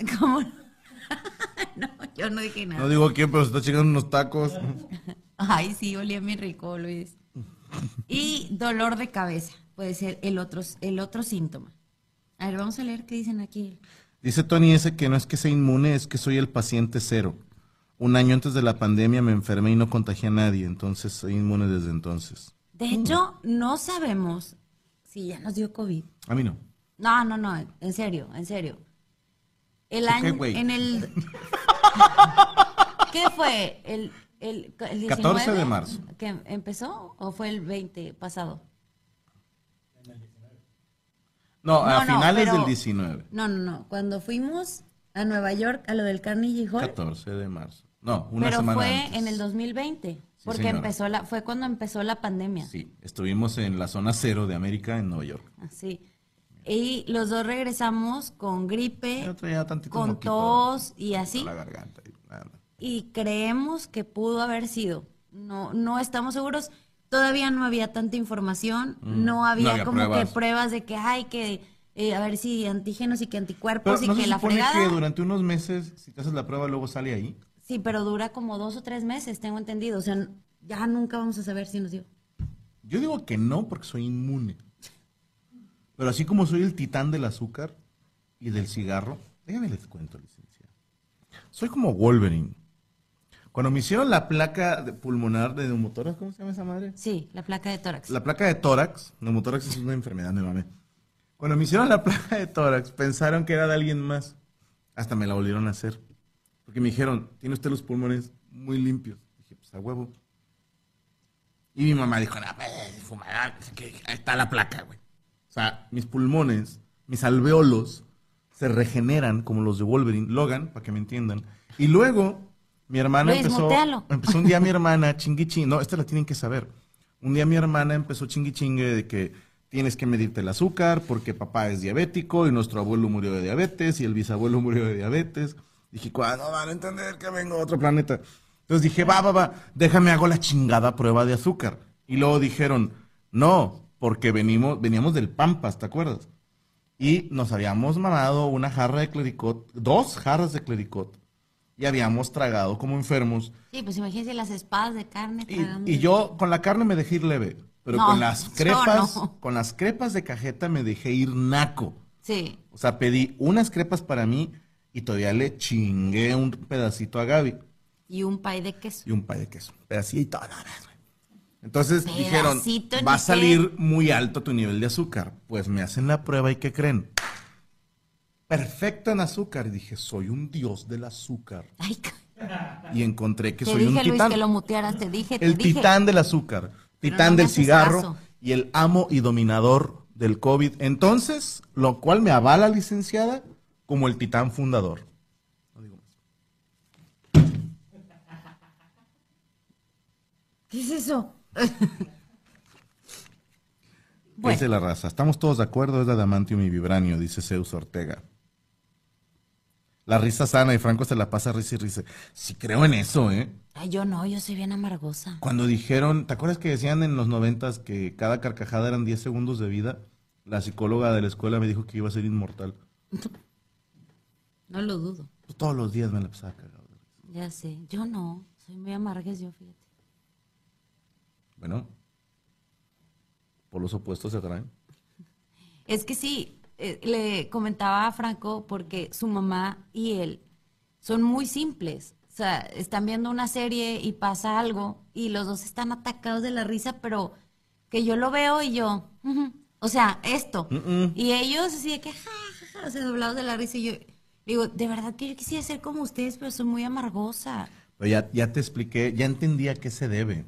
¿Cómo? no, yo no dije nada. No digo quién, pero se está chingando unos tacos. Ay, sí, olía muy rico, Luis. Y dolor de cabeza puede ser el otro, el otro síntoma. A ver, vamos a leer qué dicen aquí. Dice Tony ese que no es que sea inmune, es que soy el paciente cero. Un año antes de la pandemia me enfermé y no contagié a nadie, entonces soy inmune desde entonces. De hecho, no sabemos si ya nos dio COVID. A mí no. No, no, no, en serio, en serio. El ¿Por qué, año, güey? en el... ¿Qué fue? ¿El, el, el 19 14 de marzo. ¿Que empezó o fue el 20 pasado? No, a No, no, finales pero- del 19. No, no, no. Cuando fuimos a Nueva York a lo del Carnegie Hall, 14 de marzo. No, una pero semana fue antes. en el 2020, porque señora. empezó la, fue cuando empezó la pandemia. Sí, estuvimos en la zona cero de América en Nueva York. Así. Y los dos regresamos con gripe, Yo traía tantito con tos y así. la garganta. y nada. y creemos que pudo haber sido. No, no estamos seguros. Todavía no había tanta información, no había, Mm. No había como pruebas. que pruebas de que hay que eh, a ver si antígenos y que Pero anticuerpos y no que se la fregada. que durante unos meses, si te haces la prueba, luego sale ahí. Sí, pero dura como dos o tres meses, tengo entendido. O sea, ya nunca vamos a saber si nos dio. Yo digo que no porque soy inmune. Pero así como soy el titán del azúcar y del cigarro, déjame les cuento, licenciado. Soy como Wolverine. Cuando me hicieron la placa de pulmonar de neumotórax, ¿cómo se llama esa madre? Sí, la placa de tórax. La placa de tórax, neumotórax es una enfermedad, me mame. Cuando me hicieron la placa de tórax, pensaron que era de alguien más. Hasta me la volvieron a hacer. Porque me dijeron, tiene usted los pulmones muy limpios. Dije, pues a huevo. Y mi mamá dijo, no, pues, fumada, que ahí está la placa, güey. O sea, mis pulmones, mis alveolos, se regeneran como los de Wolverine, Logan, para que me entiendan. Y luego, mi hermana Luis, empezó, mutealo. empezó un día mi hermana, chingui ching, no, esta la tienen que saber. Un día mi hermana empezó chingui chingue de que tienes que medirte el azúcar porque papá es diabético y nuestro abuelo murió de diabetes y el bisabuelo murió de diabetes. Dije, ¿cuándo van a entender que vengo de otro planeta? Entonces dije, va, va, va, déjame hago la chingada prueba de azúcar. Y luego dijeron, no, porque venimos, veníamos del Pampas, ¿te acuerdas? Y nos habíamos mamado una jarra de clericot, dos jarras de clericot, y habíamos tragado como enfermos. Sí, pues imagínense las espadas de carne. Y, yo con la carne me dejé ir leve, pero No, con las crepas, no. con las crepas de cajeta me dejé ir naco. Sí. O sea, pedí unas crepas para mí y todavía le chingué un pedacito a Gaby Y un pay de queso. y un pay de queso. Pedacito. Entonces dijeron, Pedacito, va a salir muy alto tu nivel de azúcar. Pues me hacen la prueba y ¿qué creen? Perfecto en azúcar. Y dije, soy un dios del azúcar. Ay, Y encontré que te soy un dije, Luis, titán. que lo mutearas. Te dije, te el dije. titán del azúcar, titán del cigarro caso. y el amo y dominador del COVID. Entonces, lo cual me avala, licenciada, como el titán fundador. No digo más. ¿Qué es eso? Dice la raza. Estamos todos de acuerdo, es la adamantium y vibranio, dice Zeus Ortega. La risa sana y Franco se la pasa risa y risa. Sí creo en eso, ¿eh? Ay, yo no, yo soy bien amargosa. Cuando dijeron, ¿te acuerdas que decían en los noventas que cada carcajada eran 10 segundos de vida? La psicóloga de la escuela me dijo que iba a ser inmortal. No lo dudo. Pues todos los días me la pasaba cagado. Ya sé. Yo no. Soy muy amargues yo, fíjate. Bueno, por los opuestos se atraen. Es que sí, eh, le comentaba a Franco porque su mamá y él son muy simples. O sea, están viendo una serie y pasa algo y los dos están atacados de la risa, pero que yo lo veo y yo, o sea, esto. Y ellos así de que, ja, ja, ja, o sea, doblados de la risa y yo digo, de verdad que yo quisiera ser como ustedes, pero soy muy amargosa. Pero ya, ya te expliqué, ya entendí a qué se debe.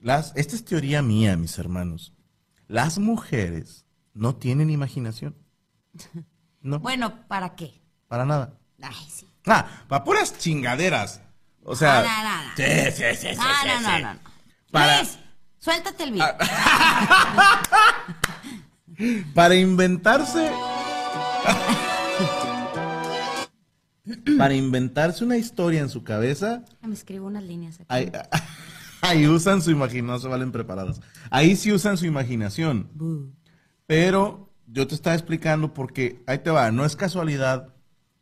Las, esta es teoría mía, mis hermanos. Las mujeres no tienen imaginación. No, Bueno, ¿para qué? para nada. Ay, sí. Ah, para puras chingaderas. O sea, No, no, no, no. sí, sí, sí, No, no, no, no, no. Para- Luis, suéltate el video. Para inventarse. para inventarse una historia en su cabeza, Me escribo unas líneas aquí. ahí, ahí usan su imaginación, no se valen preparadas. Ahí sí usan su imaginación. Pero yo te estaba explicando porque, ahí te va, no es casualidad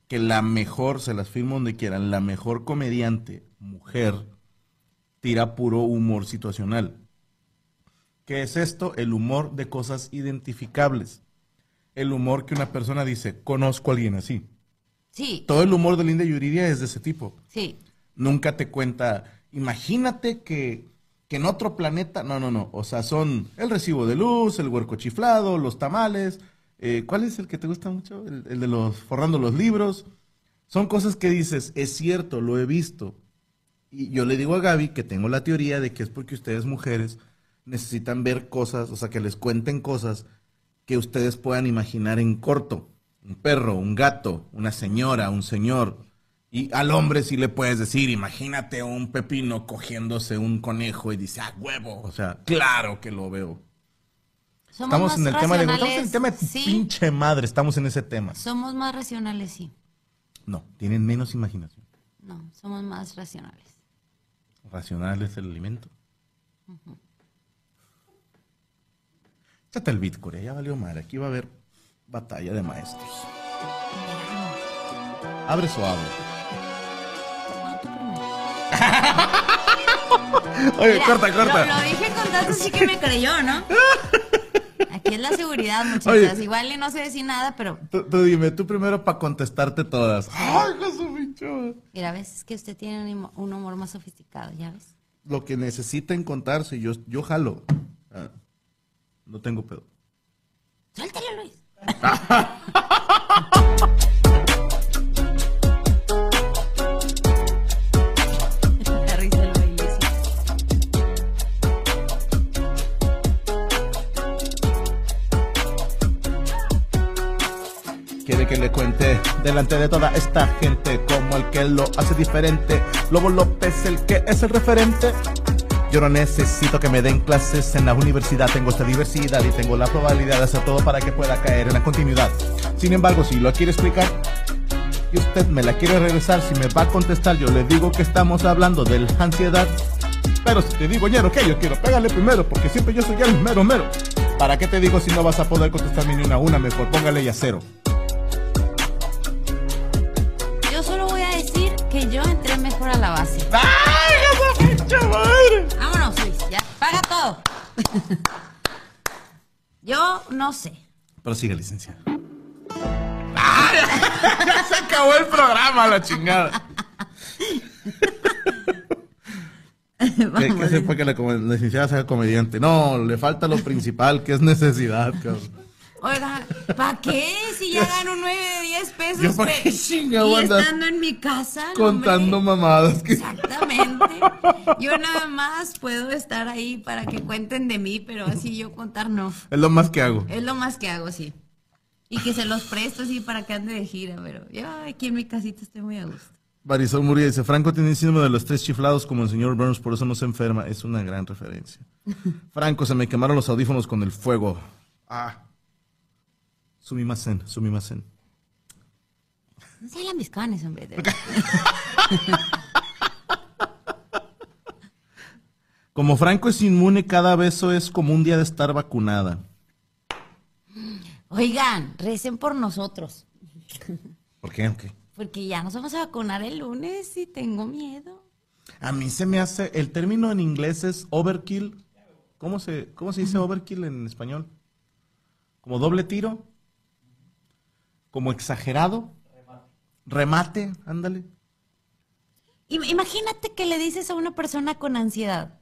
que la mejor, se las firmo donde quieran, la mejor comediante, mujer, tira puro humor situacional. ¿Qué es esto? El humor de cosas identificables. El humor que una persona dice, conozco a alguien así. Sí, Todo el humor de Linda Yuridia es de ese tipo. sí. Nunca te cuenta, imagínate que, que en otro planeta, no, no, no, o sea, son el recibo de luz, el huerco chiflado, los tamales, eh, ¿cuál es el que te gusta mucho? El, el de los forrando los libros. Son cosas que dices, es cierto, lo he visto. Y yo le digo a Gaby que tengo la teoría de que es porque ustedes mujeres necesitan ver cosas, o sea, que les cuenten cosas que ustedes puedan imaginar en corto. Un perro, un gato, una señora, un señor. Y al hombre sí le puedes decir, imagínate un pepino cogiéndose un conejo y dice, ah, huevo. O sea, claro que lo veo. Somos Estamos más en el tema de, estamos en el tema de sí. pinche madre, estamos en ese tema. Somos más racionales, sí. No, tienen menos imaginación. No, somos más racionales. Racional es el alimento. Échate el beat, Corea, ya valió madre. Aquí va a haber batalla de maestros. Abre suave. Oye, Mira, corta, corta. Lo, lo dije con tanto así que me creyó, ¿no? Aquí es la seguridad, muchachas. Oye. Igual y no sé decir nada, pero Tú, tú dime, tú primero para contestarte todas. Ay, madre. mira, ves es que usted tiene un humor más sofisticado, ¿ya ves? Lo que necesiten contarse, yo, yo jalo. Ah, no tengo pedo. Suéltalo, Luis. Quiere que le cuente delante de toda esta gente como el que lo hace diferente. Lobo López, el que es el referente. Yo no necesito que me den clases en la universidad, tengo esta diversidad y tengo la probabilidad de hacer todo para que pueda caer en la continuidad. Sin embargo, si lo quiere explicar y usted me la quiere regresar, si me va a contestar, yo le digo que estamos hablando de la ansiedad. Pero si te digo ñero que yo quiero pegarle primero, porque siempre yo soy el mero mero. ¿Para qué te digo si no vas a poder contestarme ni una a una? Mejor póngale ya cero. Yo solo voy a decir que yo entré mejor a la base. ¡Ay, yo no sé. Pero sigue, licenciada. ¡Ay! ya se acabó el programa, la chingada. ¿Qué, qué se fue que la licenciada sea comediante? No, le falta lo principal, que es necesidad, cabrón. Oiga, ¿para qué? Si ya gano 9 de 10 pesos. Yo, ¿para pe- qué chingado Y estando en mi casa. Contando hombre. mamadas. Que... Exactamente. Yo nada más puedo estar ahí para que cuenten de mí, pero así yo contar no. Es lo más que hago. Es lo más que hago, sí. Y que se los presto así para que ande de gira, pero yo aquí en mi casita estoy muy a gusto. Marisol Muria dice, Franco tiene síndrome de los tres chiflados como el señor Burns, por eso no se enferma. Es una gran referencia. Franco, se me quemaron los audífonos con el fuego. Ah. Sumimasen, sumimasen. No se mis canes, hombre. de. Como Franco es inmune, cada beso es como un día de estar vacunada. Oigan, recen por nosotros, ¿Por qué? Porque ya nos vamos a vacunar el lunes y tengo miedo. A mí se me hace, el término en inglés es overkill. ¿Cómo se, cómo se dice overkill en español? ¿Como doble tiro? ¿Como exagerado? Remate, ándale. Im- Imagínate que le dices a una persona con ansiedad,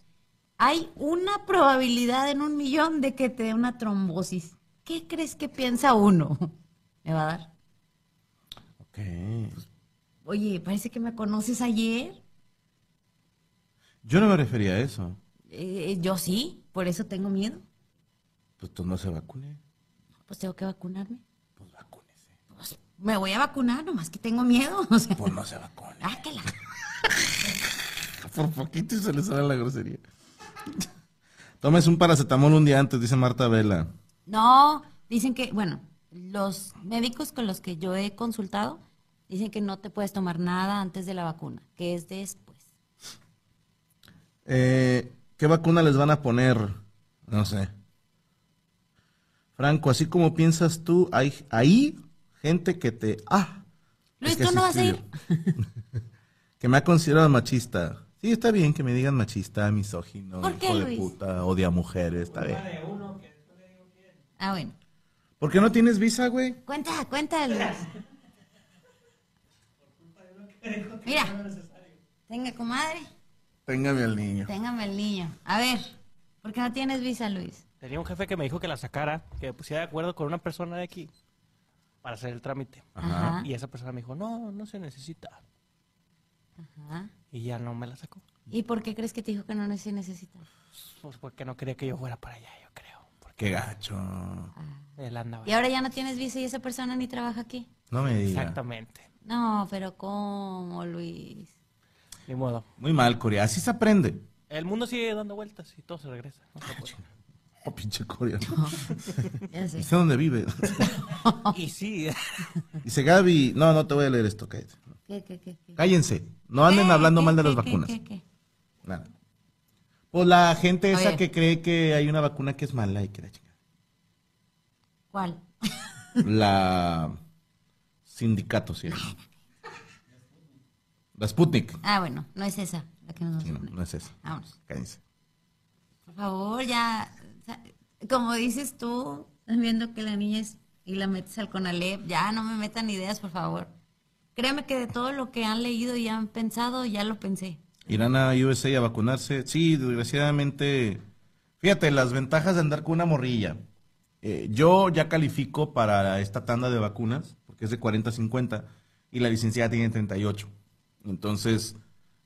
hay una probabilidad en un millón de que te dé una trombosis. ¿Qué crees que piensa uno? ¿Me va a dar? Ok. Oye, parece que me conoces ayer. Yo no me refería a eso. Eh, yo sí, por eso tengo miedo. Pues tú no se vacune. Pues tengo que vacunarme. Me voy a vacunar, nomás que tengo miedo. O sea, Pues no se vacune. ah, que la- Por poquito se le sale la grosería. Tomes un paracetamol un día antes, dice Marta Vela. No, dicen que, bueno, los médicos con los que yo he consultado dicen que no te puedes tomar nada antes de la vacuna, que es después. Eh, ¿Qué vacuna les van a poner? No sé. Franco, así como piensas tú, ahí gente que te... Ah, Luis, Es que ¿tú no vas a ir? que me ha considerado machista. Sí, está bien que me digan machista, misógino, ¿Por qué, hijo de Luis? puta, odia a mujeres, está bien. Ah, bueno. ¿Por qué no tienes visa, güey? Cuenta, cuenta, Luis. Mira. Tenga, comadre. Téngame al niño. Téngame el niño. A ver, ¿por qué no tienes visa, Luis? Tenía un jefe que me dijo que la sacara, que me pusiera de acuerdo con una persona de aquí para hacer el trámite. Ajá. Y esa persona me dijo, no, no se necesita. Ajá. Y ya no me la sacó. ¿Y por qué crees que te dijo que no se necesita? Pues porque no quería que yo fuera para allá, yo creo. Porque Qué gacho. él andaba. Y ahora ya no tienes visa y esa persona ni trabaja aquí. No me digas. Exactamente. No, pero ¿cómo, Luis? Ni modo. Muy mal, Corea. Así se aprende. El mundo sigue dando vueltas y todo se regresa. No se puede. Oh, pinche Corea. Ya sé. Sé dónde vive. y sí, Dice Gaby. No, no te voy a leer esto, cállate. ¿Qué, qué, qué, qué? Cállense. No anden ¿Qué, hablando qué, mal de qué, las vacunas. qué, qué? Nada. Pues la gente esa Oye. que cree que hay una vacuna que es mala y que la chingada. ¿Cuál? La sindicato, sí. La Sputnik. Ah, bueno, no es esa la que nos Sí, no, no es esa. Vámonos. Cállense. Por favor, ya. Como dices tú, viendo que la niña es y la metes al Conalep, ya no me metan ideas, por favor. Créeme que de todo lo que han leído y han pensado, ya lo pensé. Irán a USA a vacunarse. Sí, desgraciadamente. Fíjate, las ventajas de andar con una morrilla. Eh, yo ya califico para esta tanda de vacunas, porque es de 40 a 50, y la licenciada tiene 38. Entonces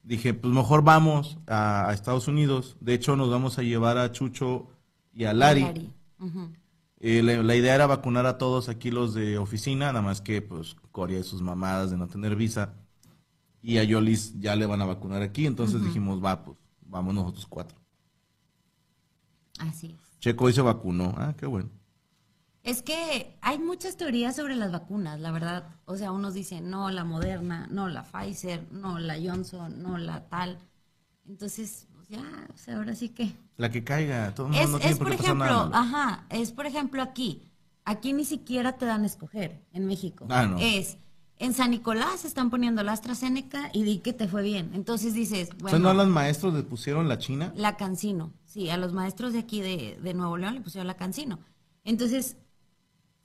dije, pues mejor vamos a Estados Unidos. De hecho, nos vamos a llevar a Chucho y a Lari. Eh, la, la idea era vacunar a todos aquí los de oficina, nada más que pues Corea y sus mamadas de no tener visa. Y a Yolis ya le van a vacunar aquí, entonces dijimos, va, pues vamos nosotros cuatro. Así es. Checo hoy se vacunó, ah, qué bueno. Es que hay muchas teorías sobre las vacunas, la verdad. O sea, unos dicen, no, la Moderna, no, la Pfizer, no, la Johnson, no, la tal. Entonces, pues ya, o sea, ahora sí que... La que caiga, todo el mundo Es, no tiene es por por ejemplo, nada. ajá, es por ejemplo aquí. Aquí ni siquiera te dan a escoger en México. Ah, no. Es, en San Nicolás están poniendo la AstraZeneca y di que te fue bien. Entonces dices, O sea, bueno, ¿no a los maestros le pusieron la china? la Cancino. Sí, a los maestros de aquí de, de Nuevo León le pusieron la Cancino. Entonces,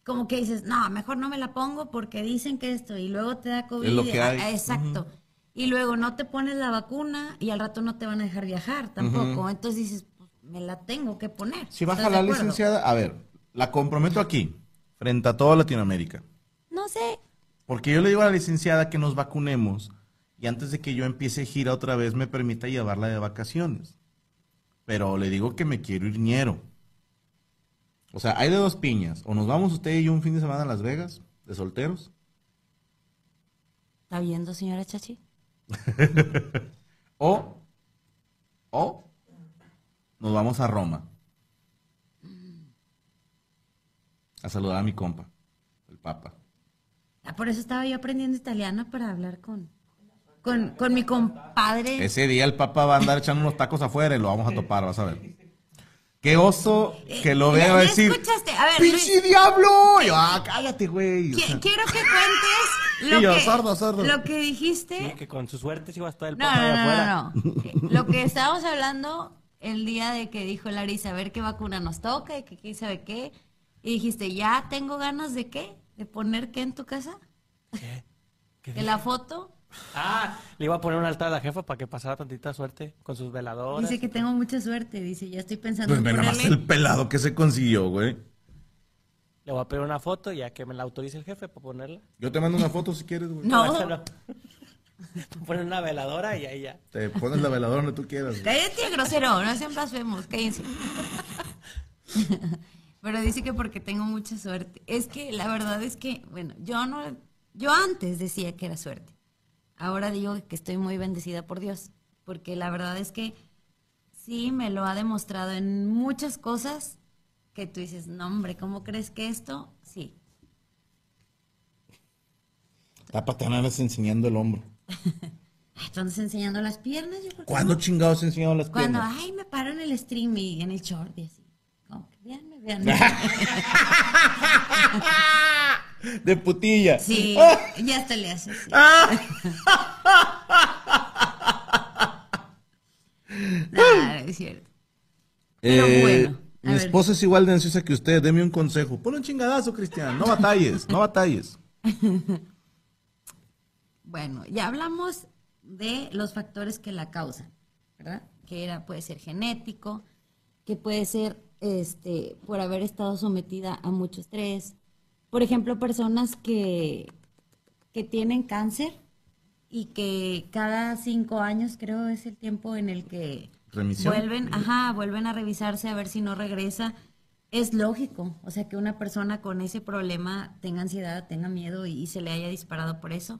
como que dices, no, mejor no me la pongo porque dicen que esto y luego te da COVID. Es lo que hay. Ah, Exacto. Y luego no te pones la vacuna y al rato no te van a dejar viajar tampoco. Entonces dices, me la tengo que poner. Si baja ¿Estás de la licenciada, a ver, la comprometo aquí, frente a toda Latinoamérica. No sé. Porque yo le digo a la licenciada que nos vacunemos y antes de que yo empiece gira otra vez me permita llevarla de vacaciones. Pero le digo que me quiero ir ñero. O sea, hay de dos piñas. O nos vamos usted y yo un fin de semana a Las Vegas, de solteros. ¿Está viendo, señora Chachi? O, o nos vamos a Roma. A saludar a mi compa, el Papa. Ah, por eso estaba yo aprendiendo italiano para hablar con, con, con mi compadre. Ese día el Papa va a andar echando unos tacos afuera y lo vamos a topar, vas a ver. Qué oso que lo ya- ya decir. escuchaste. A ver, ¡Pinche Luis. diablo! Y yo, ah, cállate, güey. Qui- Quiero que cuentes lo, yo, que, sordo, sordo. lo que dijiste. sí, que con su suerte sí va a estar el No, papá no, afuera. no, no. Eh, Lo que estábamos hablando el día de que dijo Larisa, a ver qué vacuna nos toca y que quién sabe qué. Y dijiste, ¿ya tengo ganas de qué? ¿De poner qué en tu casa? ¿Qué? ¿Qué ¿De la foto? Ah, le iba a poner un altar a la jefa para que pasara tantita suerte con sus veladoras. Dice que tengo mucha suerte. Dice, ya estoy pensando Pues en más el pelado que se consiguió, güey. Le voy a pedir una foto ya que me la autorice el jefe para ponerla. Yo te mando una foto si quieres, güey. No, Poner una veladora y ahí ya. Te pones la veladora donde tú quieras. cállate, grosero. No sean blasfemos. Cállense. Pero dice que porque tengo mucha suerte. Es que la verdad es que, bueno, yo no... Yo antes decía que era suerte. Ahora digo que estoy muy bendecida por Dios. Porque la verdad es que sí me lo ha demostrado en muchas cosas que tú dices, no hombre, ¿cómo crees que esto? Sí. La patana andas enseñando el hombro. Ay, ¿tú andas enseñando las piernas? Yo creo que ¿Cuándo no. chingados he enseñado las Cuando, piernas? ay, me paro en el stream y en el short y así. Como que, véanme, véanme. De putilla. Sí, ya hasta le hace así. No, no es cierto. Pero Eh, bueno, mi ver. esposa es igual de ansiosa que usted. Deme un consejo. Ponle un chingadazo, Cristian. No batalles, no batalles. Bueno, ya hablamos de los factores que la causan, ¿verdad? Que era, puede ser genético, que puede ser este, por haber estado sometida a mucho estrés. Por ejemplo, personas que, que tienen cáncer y que cada cinco años, creo, es el tiempo en el que Remisión. vuelven, ajá, vuelven a revisarse a ver si no regresa. Es lógico, o sea, que una persona con ese problema tenga ansiedad, tenga miedo y, y se le haya disparado por eso.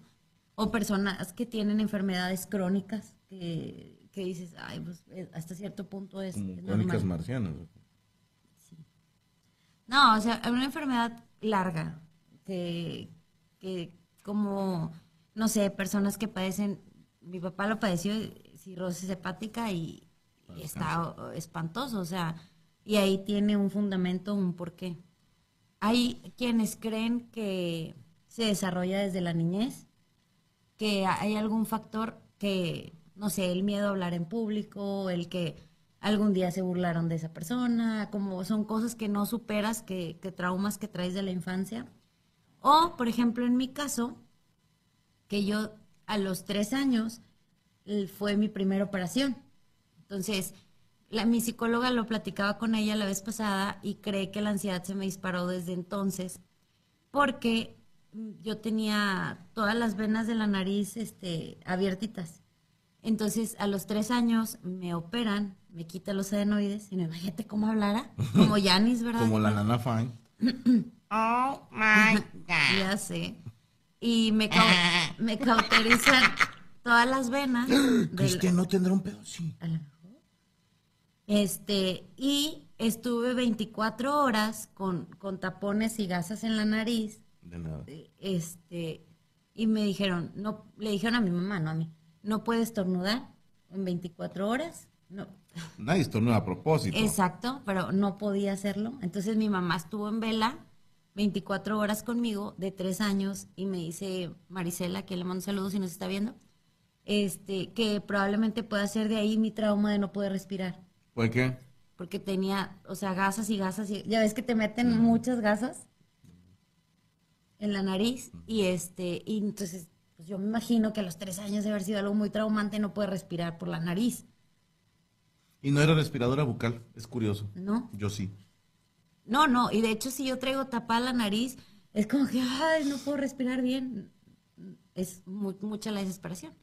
O personas que tienen enfermedades crónicas que, que dices, ay, pues eh, hasta cierto punto es, Como es crónicas normal. marcianas. No, o sea, una enfermedad larga, que, que como, no sé, personas que padecen, mi papá lo padeció, cirrosis hepática y, y está espantoso, o sea, y ahí tiene un fundamento, un porqué. Hay quienes creen que se desarrolla desde la niñez, que hay algún factor que, no sé, el miedo a hablar en público, el que algún día se burlaron de esa persona, como son cosas que no superas, que, que traumas que traes de la infancia. O, por ejemplo, en mi caso, que yo a los tres años fue mi primera operación. Entonces, la, mi psicóloga lo platicaba con ella la vez pasada y cree que la ansiedad se me disparó desde entonces porque yo tenía todas las venas de la nariz este, abiertitas. Entonces, a los tres años me operan, me quitan los adenoides y no imagínate cómo hablara, como Yanis, ¿verdad? Como la nana fine. Oh my God. Ya sé. Y me, cau- me cauterizan todas las venas. del- Cristian no tendrá un pedo, sí. a lo mejor. Este, y estuve 24 horas con, con tapones y gasas en la nariz. De nada. Este, y me dijeron, no, le dijeron a mi mamá, no a mí, no puedes estornudar en 24 horas. No, Nadie estornuda a propósito. Exacto, pero no podía hacerlo. Entonces mi mamá estuvo en vela 24 horas conmigo de tres años y me dice Marisela, que le mando saludos si nos está viendo, este, que probablemente pueda ser de ahí mi trauma de no poder respirar. ¿Por qué? Porque tenía, o sea, gasas y gasas. Y, ya ves que te meten muchas gasas en la nariz y este, y entonces, pues yo me imagino que a los tres años de haber sido algo muy traumante no poder respirar por la nariz, Y no era respiradora bucal. Es curioso. ¿no? Yo sí. No, no, y de hecho si yo traigo tapada la nariz, es como que, ay, no puedo respirar bien. Es mu- mucha la desesperación.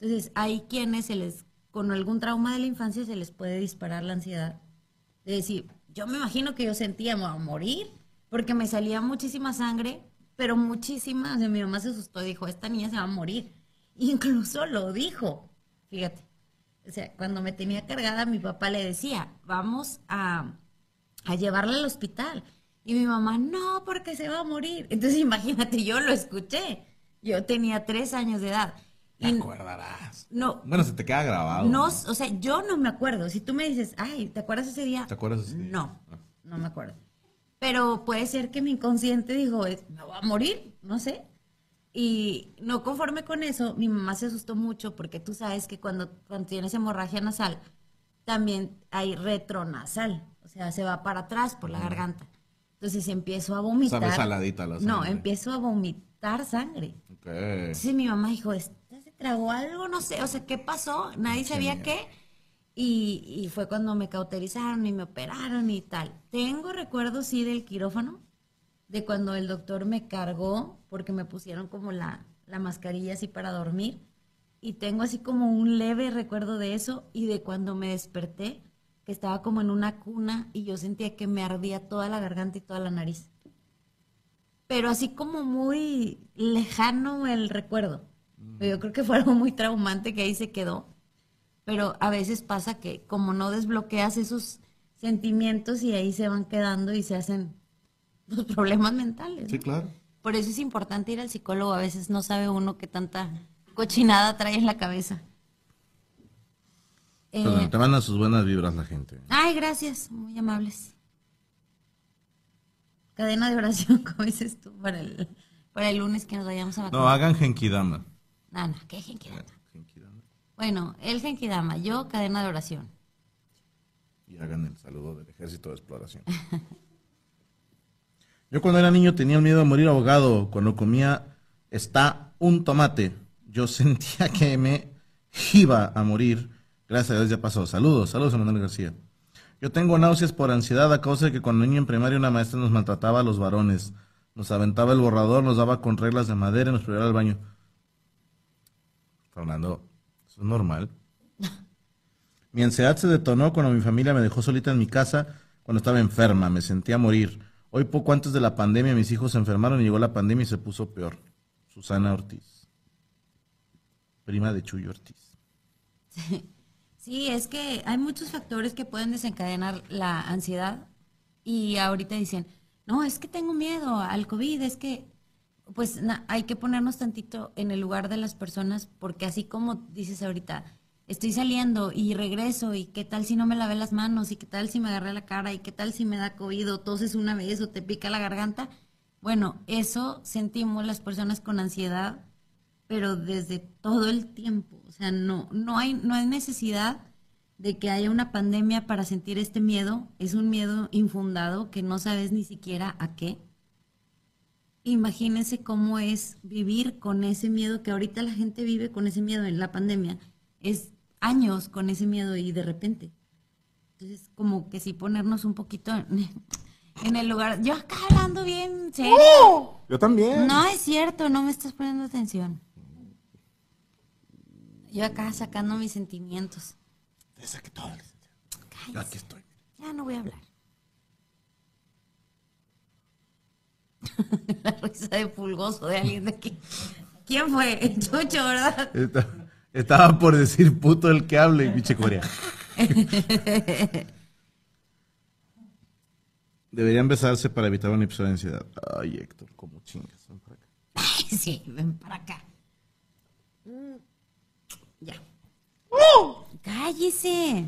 Entonces, hay quienes se les, con algún trauma de la infancia, se les puede disparar la ansiedad. De decir, yo me imagino que yo sentía, me voy a morir, porque me salía muchísima sangre, pero muchísima. O sea, mi mamá se asustó y dijo, esta niña se va a morir. Incluso lo dijo, fíjate. O sea, cuando me tenía cargada, mi papá le decía, vamos a, a llevarla al hospital. Y mi mamá, no, porque se va a morir. Entonces, imagínate, yo lo escuché. Yo tenía tres años de edad. Te Y acordarás. no, Bueno, se te queda grabado. no, o sea, yo no me acuerdo. Si tú me dices, ay, ¿te acuerdas ese día? ¿Te acuerdas ese día? No, Ah. no me acuerdo. Pero puede ser que mi inconsciente dijo, "Es- me voy a morir, no sé. Y no conforme con eso, mi mamá se asustó mucho porque tú sabes que cuando, cuando tienes hemorragia nasal, también hay retronasal, o sea, se va para atrás por la garganta. Entonces empiezo a vomitar. Sabe saladita la No, empiezo a vomitar sangre. Ok. Entonces mi mamá dijo, ¿esta se tragó algo? No sé, o sea, ¿qué pasó? Nadie sabía qué. Y, y fue cuando me cauterizaron y me operaron y tal. Tengo recuerdos, sí, del quirófano, de cuando el doctor me cargó porque me pusieron como la, la mascarilla así para dormir. Y tengo así como un leve recuerdo de eso y de cuando me desperté, que estaba como en una cuna y yo sentía que me ardía toda la garganta y toda la nariz pero así como muy lejano el recuerdo. Yo creo que fue algo muy traumante que ahí se quedó. Pero a veces pasa que como no desbloqueas esos sentimientos y ahí se van quedando y se hacen los problemas mentales. ¿no? Sí, claro. Por eso es importante ir al psicólogo. A veces no sabe uno qué tanta cochinada trae en la cabeza. Eh, Perdón, te mandan sus buenas vibras la gente. ay, gracias, muy amables. cadena de oración, como dices tú, para el, para el lunes que nos vayamos a No, vacunar. hagan Genkidama. No, no, ¿qué Genkidama? Bueno, el Genkidama, yo cadena de oración. Y hagan el saludo del ejército de exploración. Yo cuando era niño tenía miedo de morir ahogado. Cuando comía está un tomate. Yo sentía que me iba a morir. Gracias a Dios ya pasó. Saludos, saludos a Manuel García. Yo tengo náuseas por ansiedad a causa de que cuando niño en primaria una maestra nos maltrataba a los varones. Nos aventaba el borrador, nos daba con reglas de madera y nos privaba al baño. Fernando, normal. Mi ansiedad se detonó cuando mi familia me dejó solita en mi casa cuando estaba enferma, me sentía morir. Hoy poco antes de la pandemia mis hijos se enfermaron y llegó la pandemia y se puso peor. Susana Ortiz, prima de Chuyo Ortiz. Sí, es que hay muchos factores que pueden desencadenar la ansiedad y ahorita dicen, no, es que tengo miedo al COVID, es que, pues na- hay que ponernos tantito en el lugar de las personas porque así como dices ahorita, estoy saliendo y regreso y qué tal si no me lavé las manos y qué tal si me agarré la cara y qué tal si me da COVID o toses una vez o te pica la garganta. Bueno, eso sentimos las personas con ansiedad pero desde todo el tiempo. O sea, no, no, hay, no hay necesidad de que haya una pandemia para sentir este miedo. Es un miedo infundado que no sabes ni siquiera a qué. Imagínense cómo es vivir con ese miedo que ahorita la gente vive con ese miedo en la pandemia. Es años con ese miedo y de repente. Entonces, como que sí ponernos un poquito en, en el lugar. Yo acá hablando bien serio. Yo también. No es cierto, no me estás poniendo atención. Yo acá sacando mis sentimientos. Te saqué todo. Yo aquí estoy. Ya no voy a hablar. La risa de pulgoso de alguien de aquí. ¿Quién fue? El Chucho, ¿verdad? Esta- Estaba por decir puto el que hable y pinche Corea. Deberían besarse para evitar un episodio de ansiedad. Ay, Héctor, como chingas. Ven para acá. Sí, ven para acá. Mm, Ya. Cállese.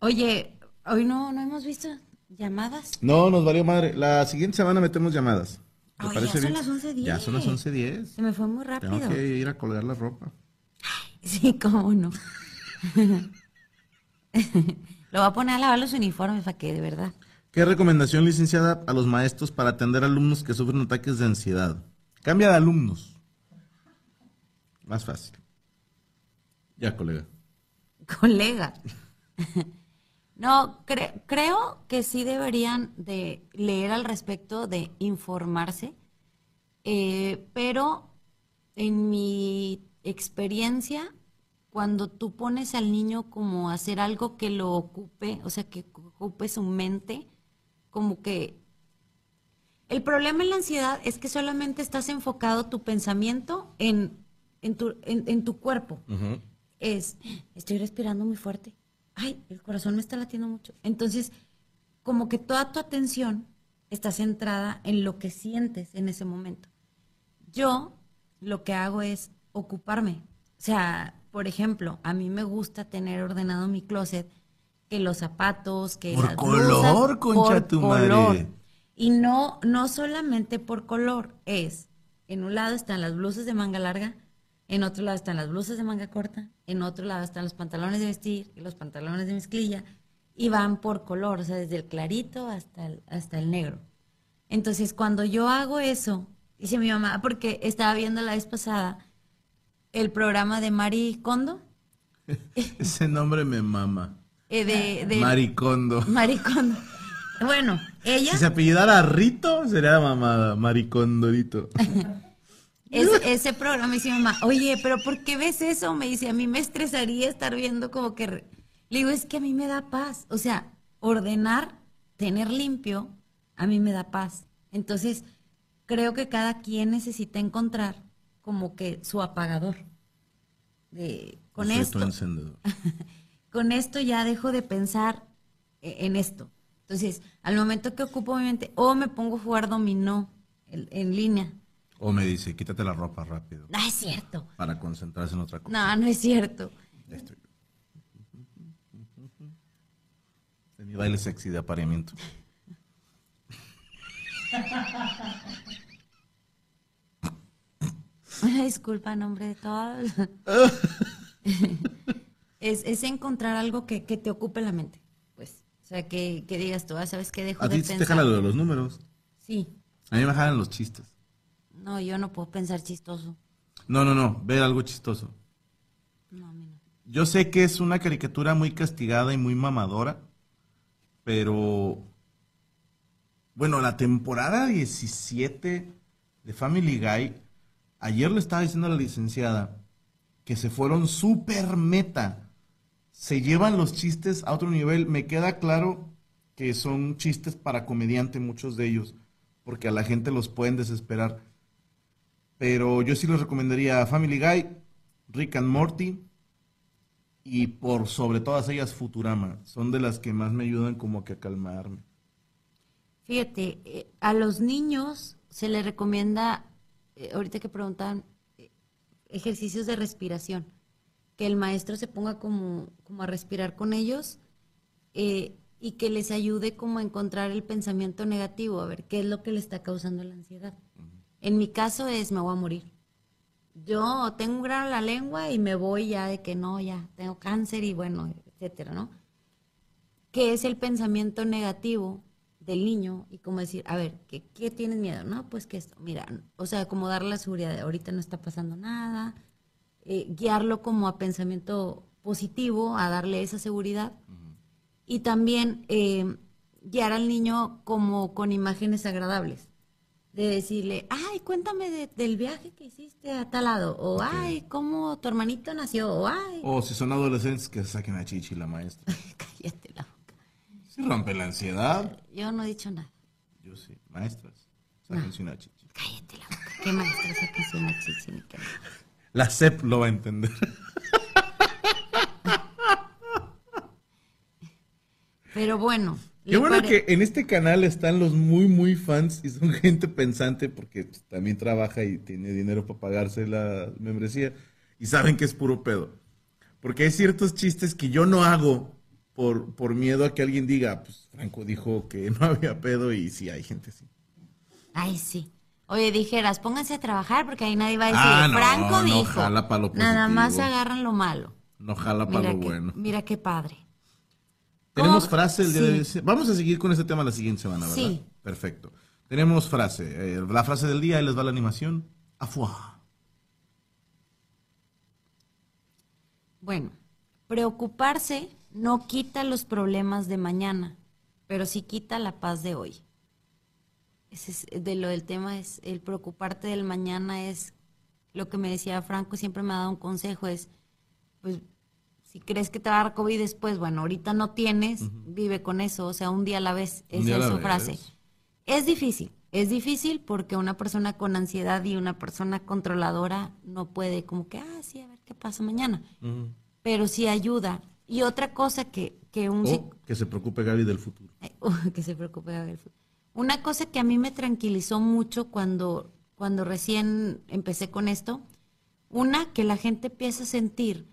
Oye, hoy no, no hemos visto llamadas. No, nos valió madre. La siguiente semana metemos llamadas. ¿Te Ay, parece ya son las 11:10. Ya son las 11.10. Se me fue muy rápido. Tengo que ir a colgar la ropa. Sí, cómo no. Lo va a poner a lavar los uniformes para que, de verdad. ¿Qué recomendación, licenciada, a los maestros para atender alumnos que sufren ataques de ansiedad? Cambia de alumnos. Más fácil. Ya, colega. Colega. No, cre- creo que sí deberían de leer al respecto, de informarse, eh, pero en mi experiencia, cuando tú pones al niño como a hacer algo que lo ocupe, o sea, que ocupe su mente, como que el problema en la ansiedad es que solamente estás enfocado tu pensamiento en, en, tu, en, en tu cuerpo. Es, estoy respirando muy fuerte. Ay, el corazón me está latiendo mucho. Entonces, como que toda tu atención está centrada en lo que sientes en ese momento. Yo lo que hago es ocuparme. O sea, por ejemplo, a mí me gusta tener ordenado mi closet, que los zapatos, que Por las color, blusas, concha por tu madre. color. Y no, no solamente por color, es, en un lado están las blusas de manga larga, en otro lado están las blusas de manga corta, en otro lado están los pantalones de vestir y los pantalones de mezclilla, y van por color, o sea, desde el clarito hasta el, hasta el negro. Entonces, cuando yo hago eso, dice mi mamá, porque estaba viendo la vez pasada el programa de Mari Kondo, Ese nombre me mama. eh, de, de Maricondo. Mari Kondo. Bueno, ella... Si se apellidara Rito, sería mamada. Maricondorito. Ese, ese programa dice mi mamá, oye, pero ¿por qué ves eso? Me dice, a mí me estresaría estar viendo como que... re-". Le digo, es que a mí me da paz. O sea, ordenar, tener limpio, a mí me da paz. Entonces, creo que cada quien necesita encontrar como que su apagador. De, con esto, encendedor. con esto ya dejo de pensar eh, en esto. Entonces, al momento que ocupo mi mente, o me pongo a jugar dominó en línea. O me dice, quítate la ropa rápido. No es cierto. Para concentrarse en otra cosa. No, no es cierto. Estoy. Mi baile sexy de apareamiento. Una disculpa a nombre de todos. es, es encontrar algo que, que te ocupe la mente. Pues, o sea, que, que digas tú, ah, ¿sabes qué? Dejo A de ti sí te pensar. jala lo de los números. Sí. A mí me jalan los chistes. No, yo no puedo pensar chistoso. No, no, no. Ver algo chistoso. No, a mí no. Yo sé que es una caricatura muy castigada y muy mamadora, pero bueno, la temporada 17 de Family Guy, ayer le estaba diciendo a la licenciada que se fueron súper meta. Se llevan los chistes a otro nivel. Me queda claro que son chistes para comediante muchos de ellos, porque a la gente los pueden desesperar. Pero yo sí les recomendaría Family Guy, Rick and Morty, y por sobre todas ellas Futurama. Son de las que más me ayudan como que a calmarme. Fíjate, eh, a los niños se les recomienda, eh, ahorita que preguntan, eh, ejercicios de respiración. Que el maestro se ponga como, como a respirar con ellos eh, y que les ayude como a encontrar el pensamiento negativo, a ver qué es lo que le está causando la ansiedad. En mi caso es, me voy a morir. Yo tengo un grano en la lengua y me voy ya de que no, ya tengo cáncer y bueno, etcétera, ¿no? ¿Qué es el pensamiento negativo del niño? Y como decir, a ver, ¿qué, qué tienes miedo? No, pues que esto, mira, o sea, como darle la seguridad de ahorita no está pasando nada, eh, guiarlo como a pensamiento positivo, a darle esa seguridad. Y también eh, guiar al niño como con imágenes agradables. De decirle, ay, cuéntame de- del viaje que hiciste a tal lado. O, ay, cómo tu hermanito nació. O, ay, O si son adolescentes, que saquen a Chichi la maestra. cállate la boca. Si rompe la ansiedad. Yo no he dicho nada. Yo sí, maestras. Sáquense una Chichi. Cállate la boca. ¿Qué maestra puso una chichi ni qué? La CEP lo va a entender. Pero bueno. Qué bueno pare- que en este canal están los muy, muy fans y son gente pensante porque pues, también trabaja y tiene dinero para pagarse la membresía y saben que es puro pedo. Porque hay ciertos chistes que yo no hago por, por miedo a que alguien diga, pues Franco dijo que no había pedo y sí, hay gente así. Ay, sí. Oye, dijeras, pónganse a trabajar porque ahí nadie va a decir, Ah, no, Franco no dijo. jala pa' lo Nada más agarran lo malo. No jala para lo bueno. mira qué padre. Tenemos frase el día Sí. de Vamos a seguir con este tema la siguiente semana, ¿verdad? Sí. Perfecto. Tenemos frase. eh, la frase del día, ahí les va la animación. Afuá. Bueno, preocuparse no quita los problemas de mañana, pero sí quita la paz de hoy. Ese es- de lo del tema es el preocuparte del mañana es lo que me decía Franco, siempre me ha dado un consejo, es pues si crees que te va a dar COVID después, bueno, ahorita no tienes, vive con eso, o sea, un día a la vez, esa es su vez. frase. Es difícil, es difícil porque una persona con ansiedad y una persona controladora no puede como que, ah, sí, a ver qué pasa mañana, pero sí ayuda. Y otra cosa que, que un... O que se preocupe Gaby del futuro. eh, uh, que se preocupe Gabriel. Una cosa que a mí me tranquilizó mucho cuando, cuando recién empecé con esto, una, que la gente empieza a sentir,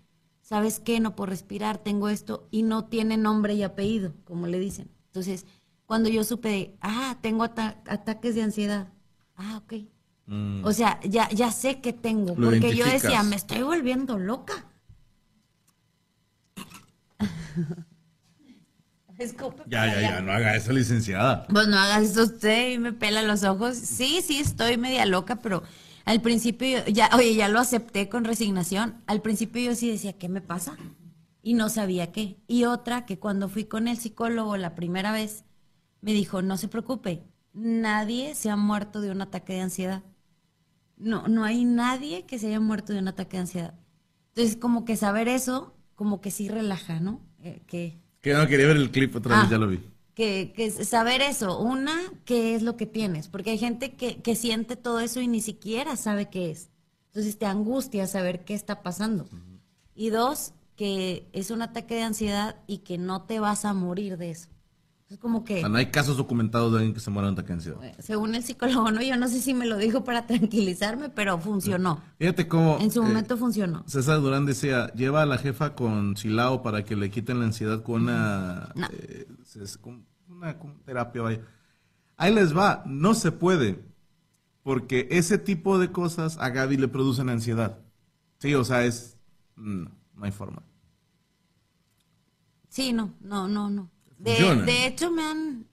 ¿sabes qué? No puedo respirar, tengo esto, y no tiene nombre y apellido, como le dicen. Entonces, cuando yo supe, de, ah, tengo ata- ataques de ansiedad, ah, ok. Mm. O sea, ya, ya sé que tengo, Lo porque yo decía, me estoy volviendo loca. Escupe Ya, ya, ya, no haga eso, licenciada. Pues no hagas eso usted y me pela los ojos. Sí, sí, estoy media loca, pero al principio, yo- ya, oye, ya lo acepté con resignación. Al principio yo sí decía, ¿qué me pasa? Y no sabía qué. Y otra, que cuando fui con el psicólogo la primera vez, me dijo, no se preocupe, nadie se ha muerto de un ataque de ansiedad. No, no hay nadie que se haya muerto de un ataque de ansiedad. Entonces, como que saber eso, como que sí relaja, ¿no? Eh, que Que no quería ver el clip otra vez, Ah. ya lo vi. Que, que saber eso. Una, qué es lo que tienes, porque hay gente que, que siente todo eso y ni siquiera sabe qué es. Entonces te angustia saber qué está pasando. Y dos, que es un ataque de ansiedad y que no te vas a morir de eso. Es como O que, sea, no hay casos documentados de alguien que se muera de un ataque de ansiedad. según el psicólogo, no, yo no sé si me lo dijo para tranquilizarme, pero funcionó. Fíjate cómo... En su eh, momento funcionó. César Durán decía, lleva a la jefa con Silao para que le quiten la ansiedad con una No. eh, una terapia, vaya. Ahí les va, no se puede, porque ese tipo de cosas a Gaby le producen ansiedad. Sí, o sea, es... No, no hay forma. Sí, no, no, no, no. De hecho, me han.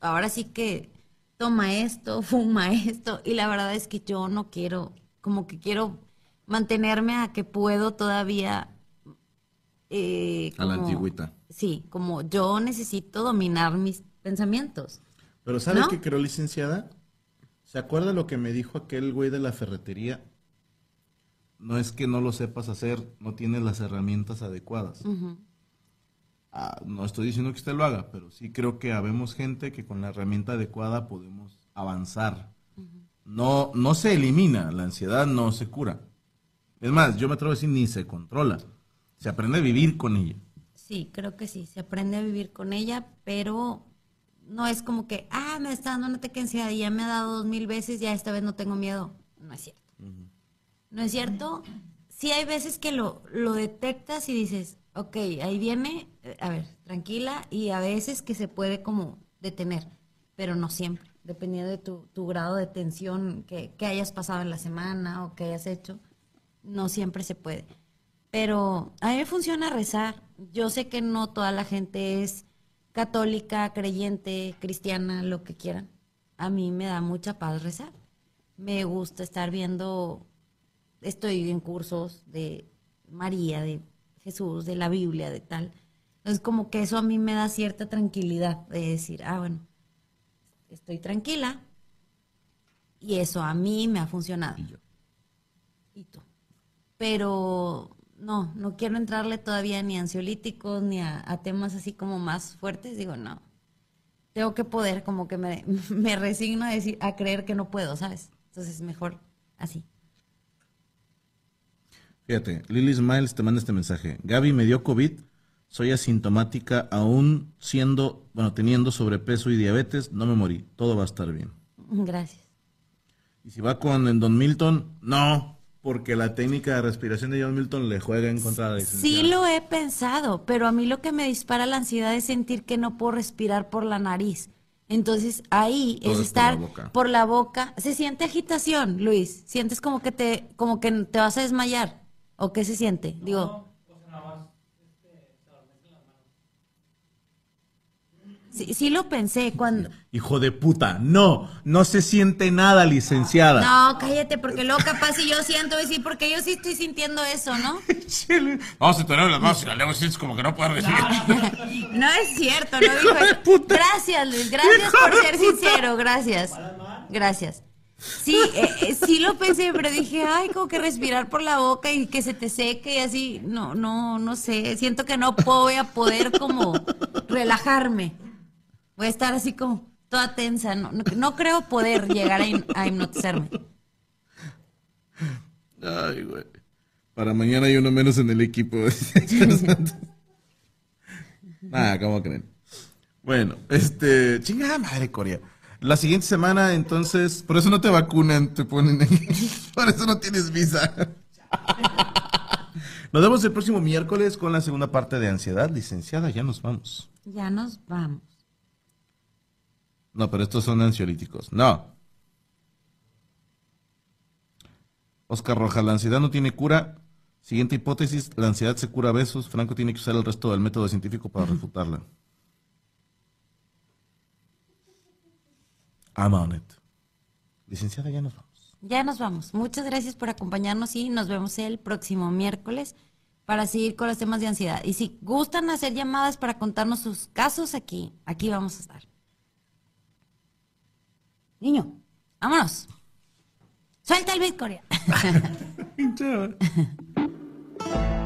Ahora sí que toma esto, fuma esto. Y la verdad es que yo no quiero. Como que quiero mantenerme a que puedo todavía. Eh, A la antigüita. Sí, como yo necesito dominar mis pensamientos. Pero ¿sabe ¿No? qué creo, licenciada? ¿Se acuerda lo que me dijo aquel güey de la ferretería? No es que no lo sepas hacer, no tienes las herramientas adecuadas. Ah, no estoy diciendo que usted lo haga, pero sí creo que habemos gente que con la herramienta adecuada podemos avanzar. No, no se elimina, la ansiedad no se cura. Es más, yo me atrevo a decir ni se controla. Se aprende a vivir con ella. Sí, creo que sí, se aprende a vivir con ella, pero no es como que, ah, me está dando un ataque de ansiedad y ya me ha dado dos mil veces, ya esta vez no tengo miedo. No es cierto. No es cierto. Sí hay veces que lo, lo detectas y dices, ok, ahí viene, eh, a ver, tranquila, y a veces que se puede como detener, pero no siempre, dependiendo de tu, tu grado de tensión que, que hayas pasado en la semana o que hayas hecho, no siempre se puede. Pero a mí me funciona rezar. Yo sé que no toda la gente es católica, creyente, cristiana, lo que quieran. A mí me da mucha paz rezar. Me gusta estar viendo, estoy en cursos de María, de Jesús, de la Biblia, de tal. Entonces como que eso a mí me da cierta tranquilidad de decir, ah, bueno, estoy tranquila y eso a mí me ha funcionado. Y yo. Y tú. Pero no, no quiero entrarle todavía ni a ansiolíticos ni a, a temas así como más fuertes. Digo, no. Tengo que poder, como que me, me resigno a, decir, a creer que no puedo, ¿sabes? Entonces mejor así. Fíjate, Lily Smiles te manda este mensaje. Gaby me dio COVID, soy asintomática, aún siendo, bueno, teniendo sobrepeso y diabetes, no me morí, todo va a estar bien. Gracias. Y si va con Don Milton, no, porque la técnica de respiración de John Milton le juega en contra de la Sí lo he pensado, pero a mí lo que me dispara la ansiedad es sentir que no puedo respirar por la nariz. Entonces ahí Todo es es por la estar boca. por la boca. Se siente agitación, Luis. Sientes como que te, como que te vas a desmayar. ¿O qué se siente? Digo. Sí, sí lo pensé cuando. Hijo de puta, no, no se siente nada, licenciada. No, cállate, porque luego capaz si yo siento, y sí, porque yo sí estoy sintiendo eso, ¿no? Vamos a tener las manos y la lengua sientes como que no puedes respirar. No es cierto, no dijo eso. Gracias, Luis, gracias por ser sincero, gracias. Gracias. Sí, eh, eh, sí lo pensé, pero dije, ay, como que respirar por la boca y que se te seque y así, no, no, no sé, siento que no puedo, voy a poder como relajarme. Voy a estar así como toda tensa, no, no, no creo poder llegar a, hin- a hipnotizarme. Ay, güey. Para mañana hay uno menos en el equipo. Nada, ¿cómo creen? Bueno, este, chingada madre, Corea. La siguiente semana, entonces, por eso no te vacunan, te ponen ahí. Por eso no tienes visa. Nos vemos el próximo miércoles con la segunda parte de ansiedad. Licenciada, ya nos vamos. Ya nos vamos. No, pero estos son ansiolíticos. No. Oscar Rojas, la ansiedad no tiene cura. Siguiente hipótesis, la ansiedad se cura a besos. Franco tiene que usar el resto del método científico para refutarla. I'm on it. Licenciada, ya nos vamos. Ya nos vamos. Muchas gracias por acompañarnos y nos vemos el próximo miércoles para seguir con los temas de ansiedad. Y si gustan hacer llamadas para contarnos sus casos aquí, aquí vamos a estar. Niño, vámonos. Suelta el beat, Corea.